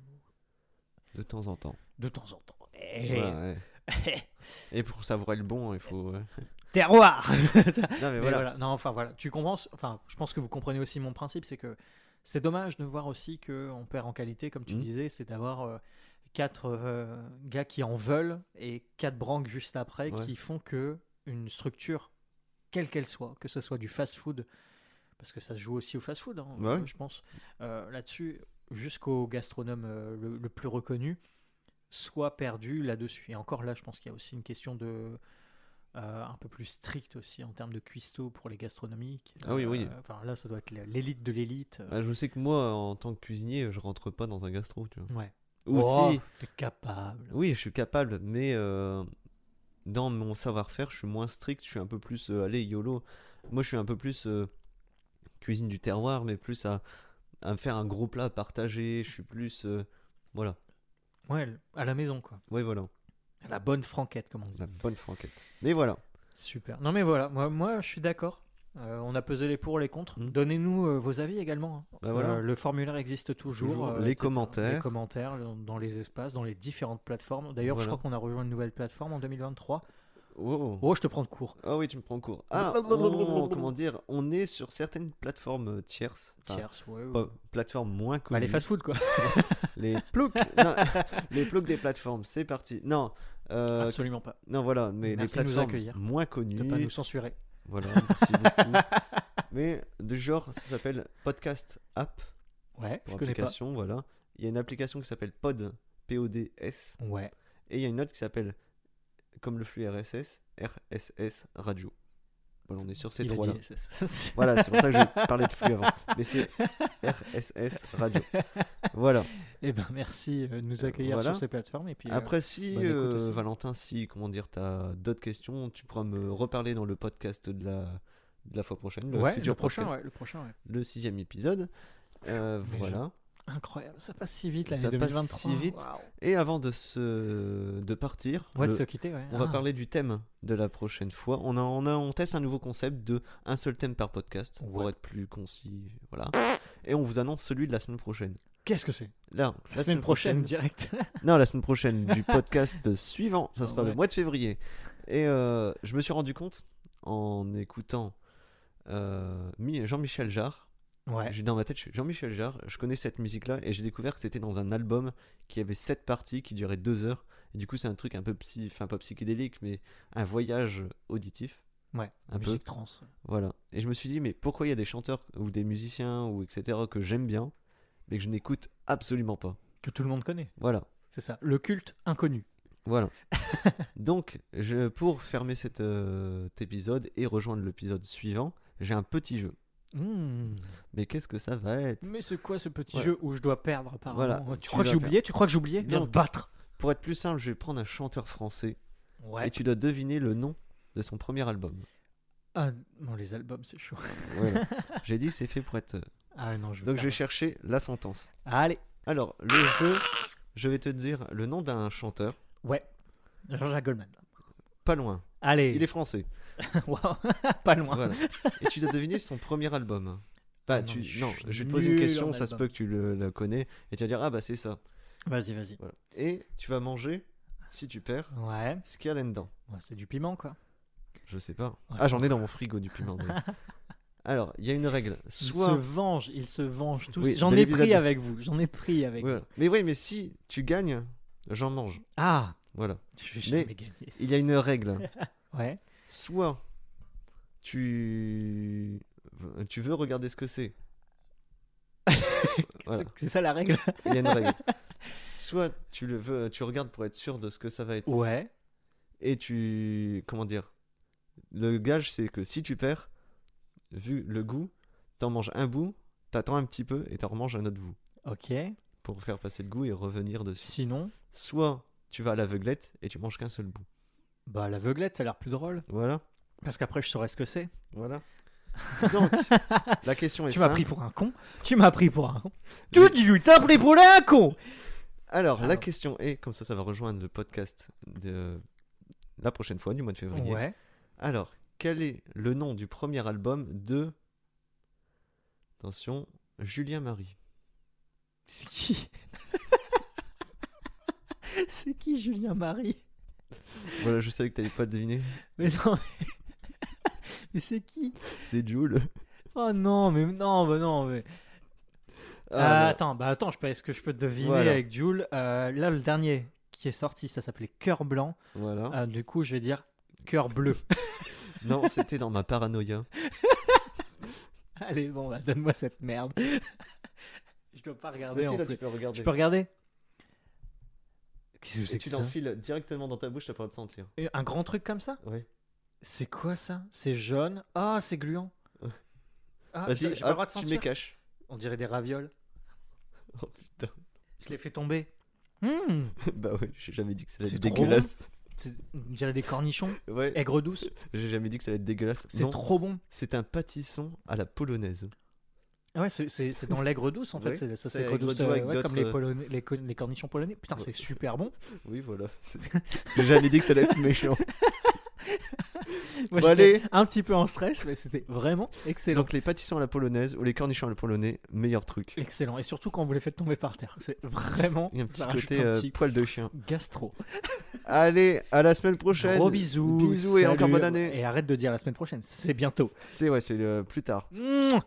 [SPEAKER 2] De temps en temps.
[SPEAKER 1] de temps en temps. Eh,
[SPEAKER 2] Ouais, ouais. Et pour savourer le bon, il faut.
[SPEAKER 1] Terroir
[SPEAKER 2] Non, mais
[SPEAKER 1] Mais
[SPEAKER 2] voilà.
[SPEAKER 1] voilà. Non, enfin voilà. Tu comprends Enfin, je pense que vous comprenez aussi mon principe, c'est que c'est dommage de voir aussi que on perd en qualité, comme tu
[SPEAKER 2] Mhm.
[SPEAKER 1] disais, c'est d'avoir euh, quatre euh, gars qui en veulent et quatre branques juste après
[SPEAKER 2] Ouais.
[SPEAKER 1] qui font que une structure, quelle qu'elle soit, que ce soit du fast-food, parce que ça se joue aussi au fast-food, hein,
[SPEAKER 2] Ouais.
[SPEAKER 1] je pense, euh, là-dessus, jusqu'au gastronome euh, le, le plus reconnu, soit perdu là-dessus. Et encore là, je pense qu'il y a aussi une question de euh, un peu plus stricte aussi en termes de cuistot pour les gastronomiques.
[SPEAKER 2] Ah oui, oui.
[SPEAKER 1] Enfin là, ça doit être l'élite de l'élite.
[SPEAKER 2] Ah, je sais que moi, en tant que cuisinier, je rentre pas dans un gastro, tu vois.
[SPEAKER 1] Ouais. Oh, capable.
[SPEAKER 2] oui, je suis capable, mais euh, dans mon savoir-faire, je suis moins strict, je suis un peu plus, euh, allez, YOLO. Moi, je suis un peu plus euh, cuisine du terroir, mais plus à, à me faire un gros plat à partager, je suis plus... euh, voilà,
[SPEAKER 1] Ouais, à la maison quoi.
[SPEAKER 2] ouais, voilà,
[SPEAKER 1] À la bonne franquette, comme on dit.
[SPEAKER 2] la bonne franquette. Mais voilà,
[SPEAKER 1] Super. Non mais voilà, moi, moi je suis d'accord. Euh, on a pesé les pour, les contre.
[SPEAKER 2] Mm.
[SPEAKER 1] Donnez-nous euh, vos avis également. hein.
[SPEAKER 2] Bah voilà.
[SPEAKER 1] Euh, le formulaire existe toujours.
[SPEAKER 2] Toujours. Les
[SPEAKER 1] etc.
[SPEAKER 2] commentaires.
[SPEAKER 1] Les commentaires dans- dans les espaces, dans les différentes plateformes. D'ailleurs, je crois qu'on a rejoint une nouvelle plateforme en 2023.
[SPEAKER 2] oh.
[SPEAKER 1] Oh, je te prends de court.
[SPEAKER 2] Ah oui, tu me prends en cours. Ah, on- comment dire, on est sur certaines plateformes tierces. Enfin,
[SPEAKER 1] Tierce, ouais.
[SPEAKER 2] plateformes moins connues.
[SPEAKER 1] Bah, les fast-food quoi.
[SPEAKER 2] Les ploucs Les ploucs des plateformes, c'est parti. Non,
[SPEAKER 1] Absolument pas.
[SPEAKER 2] non voilà, mais
[SPEAKER 1] Merci
[SPEAKER 2] les
[SPEAKER 1] de nous
[SPEAKER 2] plateformes
[SPEAKER 1] accueillir.
[SPEAKER 2] moins
[SPEAKER 1] De
[SPEAKER 2] connues.
[SPEAKER 1] pas nous censurer.
[SPEAKER 2] Voilà, merci beaucoup. mais de genre, ça s'appelle Podcast App
[SPEAKER 1] Ouais,
[SPEAKER 2] pour
[SPEAKER 1] je connais pas.
[SPEAKER 2] application, voilà. Il y a une application qui s'appelle Pod, P-O-D-S,
[SPEAKER 1] Ouais.
[SPEAKER 2] et il y a une autre qui s'appelle, comme le flux RSS, RSS Radio. Voilà, on est sur ces trois-là. Voilà, c'est pour ça que j'ai parlé de flux avant. Mais c'est RSS Radio. Voilà.
[SPEAKER 1] Eh ben merci euh, de nous accueillir
[SPEAKER 2] voilà.
[SPEAKER 1] sur ces plateformes. Et puis, euh,
[SPEAKER 2] Après, si, euh. Valentin, si, comment dire, t'as d'autres questions, tu pourras me reparler dans le podcast de la, de la fois prochaine, le
[SPEAKER 1] ouais,
[SPEAKER 2] futur
[SPEAKER 1] le prochain,
[SPEAKER 2] podcast,
[SPEAKER 1] ouais, le prochain, ouais.
[SPEAKER 2] le sixième épisode. Euh, voilà.
[SPEAKER 1] Incroyable, ça passe si vite
[SPEAKER 2] Ça
[SPEAKER 1] l'année
[SPEAKER 2] passe
[SPEAKER 1] 2023.
[SPEAKER 2] si vite. Et avant de se de partir,
[SPEAKER 1] Ouais, de se quitter, ouais.
[SPEAKER 2] on va
[SPEAKER 1] Ah.
[SPEAKER 2] parler du thème de la prochaine fois. On, a, on, a, on teste un nouveau concept de un seul thème par podcast pour être plus concis. Voilà. Et on vous annonce celui de la semaine prochaine.
[SPEAKER 1] Qu'est-ce que c'est?
[SPEAKER 2] Là,
[SPEAKER 1] La, semaine prochaine, direct.
[SPEAKER 2] Non, la semaine prochaine du podcast suivant, ça sera le mois de février. Et euh, je me suis rendu compte en écoutant euh, Mi- Jean-Michel Jarre.
[SPEAKER 1] Ouais.
[SPEAKER 2] J'ai dans ma tête, je suis Jean-Michel Jarre, je connais cette musique-là et j'ai découvert que c'était dans un album qui avait sept parties qui duraient deux heures. Et du coup, c'est un truc un peu psy, enfin pas psychédélique, mais un voyage auditif.
[SPEAKER 1] Ouais,
[SPEAKER 2] un peu.
[SPEAKER 1] musique trans.
[SPEAKER 2] Voilà. Et je me suis dit, mais pourquoi il y a des chanteurs ou des musiciens ou etc. que j'aime bien, mais que je n'écoute absolument pas?
[SPEAKER 1] Que tout le monde connaît.
[SPEAKER 2] Voilà.
[SPEAKER 1] C'est ça. Le culte inconnu.
[SPEAKER 2] Voilà. Donc, je, pour fermer cet, euh, cet épisode et rejoindre l'épisode suivant, j'ai un petit jeu.
[SPEAKER 1] Mmh.
[SPEAKER 2] Mais qu'est-ce que ça va être
[SPEAKER 1] Mais c'est quoi ce petit
[SPEAKER 2] Ouais.
[SPEAKER 1] jeu où je dois perdre
[SPEAKER 2] Voilà,
[SPEAKER 1] Tu
[SPEAKER 2] tu
[SPEAKER 1] crois que j'ai oublié? Tu crois que j'ai oublié? Viens me battre.
[SPEAKER 2] Pour être plus simple, je vais prendre un chanteur français
[SPEAKER 1] Ouais.
[SPEAKER 2] et tu dois deviner le nom de son premier album.
[SPEAKER 1] Ah, non, les albums, c'est chaud.
[SPEAKER 2] J'ai dit c'est fait pour être.
[SPEAKER 1] Ah non, je vais
[SPEAKER 2] Donc je vais chercher la sentence.
[SPEAKER 1] Allez.
[SPEAKER 2] Alors, le jeu, je vais te dire le nom d'un chanteur.
[SPEAKER 1] Ouais. Jean-Jacques Goldman.
[SPEAKER 2] Pas loin.
[SPEAKER 1] Allez.
[SPEAKER 2] Il est français.
[SPEAKER 1] Waouh. Pas loin.
[SPEAKER 2] Voilà. Et tu dois deviner son premier album. Bah,
[SPEAKER 1] Ah non,
[SPEAKER 2] tu...
[SPEAKER 1] je
[SPEAKER 2] non, je vais te poser une question, ça se peut que tu le, le connais, et tu vas dire, ah bah c'est ça.
[SPEAKER 1] Vas-y, vas-y.
[SPEAKER 2] Voilà. Et tu vas manger, si tu perds,
[SPEAKER 1] Ouais.
[SPEAKER 2] ce qu'il y a là-dedans.
[SPEAKER 1] Ouais, c'est du piment, quoi.
[SPEAKER 2] Je sais pas.
[SPEAKER 1] Ouais.
[SPEAKER 2] Ah, j'en ai dans mon frigo du piment. Alors, il y a une règle.
[SPEAKER 1] Ils se
[SPEAKER 2] Soit.
[SPEAKER 1] vengent, ils se vengent tous.
[SPEAKER 2] Oui,
[SPEAKER 1] J'en ai pris avec vous. J'en ai pris avec
[SPEAKER 2] Voilà.
[SPEAKER 1] vous.
[SPEAKER 2] Mais oui, mais si tu gagnes, j'en mange.
[SPEAKER 1] Ah,
[SPEAKER 2] Voilà.
[SPEAKER 1] je vais jamais
[SPEAKER 2] Mais
[SPEAKER 1] gagner.
[SPEAKER 2] Il y a une règle.
[SPEAKER 1] Ouais.
[SPEAKER 2] Soit tu tu veux regarder ce que c'est. Voilà.
[SPEAKER 1] C'est ça la règle.
[SPEAKER 2] Il y a une règle. Soit tu le veux, tu regardes pour être sûr de ce que ça va être.
[SPEAKER 1] Ouais.
[SPEAKER 2] Et tu comment dire Le gage c'est que si tu perds, vu le goût, t'en manges un bout, t'attends un petit peu et t'en remanges un autre bout
[SPEAKER 1] Ok.
[SPEAKER 2] pour faire passer le goût et revenir dessus.
[SPEAKER 1] Sinon,
[SPEAKER 2] Soit tu vas à l'aveuglette et tu manges qu'un seul bout.
[SPEAKER 1] Bah l'aveuglette, ça a l'air plus drôle.
[SPEAKER 2] Voilà.
[SPEAKER 1] Parce qu'après, je saurais ce que c'est.
[SPEAKER 2] Voilà. Donc, la question est
[SPEAKER 1] Tu m'as
[SPEAKER 2] simple.
[SPEAKER 1] pris pour un con. Tu m'as pris pour un con. Tu tu t'as pris pour un con.
[SPEAKER 2] Alors, la
[SPEAKER 1] Alors.
[SPEAKER 2] question est, comme ça, ça va rejoindre le podcast de la prochaine fois, du mois de février.
[SPEAKER 1] Ouais.
[SPEAKER 2] Alors, quel est le nom du premier album de. Attention, Julien Marie?
[SPEAKER 1] C'est qui? C'est qui Julien Marie?
[SPEAKER 2] Voilà, je savais que t'allais pas deviner.
[SPEAKER 1] Mais non. Mais, mais c'est qui?
[SPEAKER 2] C'est Jules.
[SPEAKER 1] Oh non, mais non, bah non, mais.
[SPEAKER 2] Ah,
[SPEAKER 1] Ah,
[SPEAKER 2] là.
[SPEAKER 1] attends, bah attends, je peux, est-ce que je peux deviner
[SPEAKER 2] Voilà.
[SPEAKER 1] avec Jules Euh, Là, le dernier qui est sorti, ça s'appelait Cœur Blanc.
[SPEAKER 2] Voilà.
[SPEAKER 1] Euh, du coup, je vais dire Cœur Bleu.
[SPEAKER 2] Non, c'était dans ma paranoïa.
[SPEAKER 1] Allez, bon, bah, donne-moi cette merde. je dois pas regarder
[SPEAKER 2] si,
[SPEAKER 1] en plus.
[SPEAKER 2] tu peux regarder.
[SPEAKER 1] Je peux regarder? Qu'est-ce que c'est que
[SPEAKER 2] tu l'enfiles directement dans ta bouche, t'as pas le sentir.
[SPEAKER 1] Un grand truc comme ça
[SPEAKER 2] Ouais.
[SPEAKER 1] C'est quoi ça C'est jaune. Ah, c'est gluant. Ah,
[SPEAKER 2] Vas-y,
[SPEAKER 1] j'ai pas le droit
[SPEAKER 2] hop,
[SPEAKER 1] de
[SPEAKER 2] tu
[SPEAKER 1] sentir.
[SPEAKER 2] m'écaches.
[SPEAKER 1] On dirait des ravioles.
[SPEAKER 2] Oh putain.
[SPEAKER 1] Je l'ai fait tomber. Mmh,
[SPEAKER 2] bah ouais, j'ai jamais dit que ça allait être dégueulasse.
[SPEAKER 1] c'est- on dirait des cornichons.
[SPEAKER 2] Ouais,
[SPEAKER 1] Aigre douce.
[SPEAKER 2] j'ai jamais dit que ça allait être dégueulasse.
[SPEAKER 1] C'est trop bon.
[SPEAKER 2] c'est un pâtisson à la polonaise.
[SPEAKER 1] Ah Ouais, c'est- dans l'aigre douce en fait. C'est ça,
[SPEAKER 2] c'est
[SPEAKER 1] aigre douce,
[SPEAKER 2] doux
[SPEAKER 1] euh,
[SPEAKER 2] avec
[SPEAKER 1] ouais, comme les,
[SPEAKER 2] d'autres,
[SPEAKER 1] polonais- les, co- les cornichons polonais. Putain,
[SPEAKER 2] Ouais.
[SPEAKER 1] c'est super bon.
[SPEAKER 2] Oui, voilà. j'ai jamais dit que ça allait être méchant.
[SPEAKER 1] Moi,
[SPEAKER 2] Bon,
[SPEAKER 1] j'étais
[SPEAKER 2] allez.
[SPEAKER 1] un petit peu en stress, mais c'était vraiment excellent.
[SPEAKER 2] Donc les pâtissons à la polonaise ou les cornichons à la polonais, meilleur truc.
[SPEAKER 1] Excellent. Et surtout quand vous les faites tomber par terre. C'est vraiment.
[SPEAKER 2] Il y a un petit côté
[SPEAKER 1] un
[SPEAKER 2] euh,
[SPEAKER 1] petit
[SPEAKER 2] poil de chien.
[SPEAKER 1] gastro.
[SPEAKER 2] Allez, à la semaine prochaine.
[SPEAKER 1] Gros bisous.
[SPEAKER 2] Bisous et encore bonne année.
[SPEAKER 1] Et arrête de dire la semaine prochaine. C'est bientôt.
[SPEAKER 2] C'est ouais, c'est euh, plus tard.
[SPEAKER 1] Mouah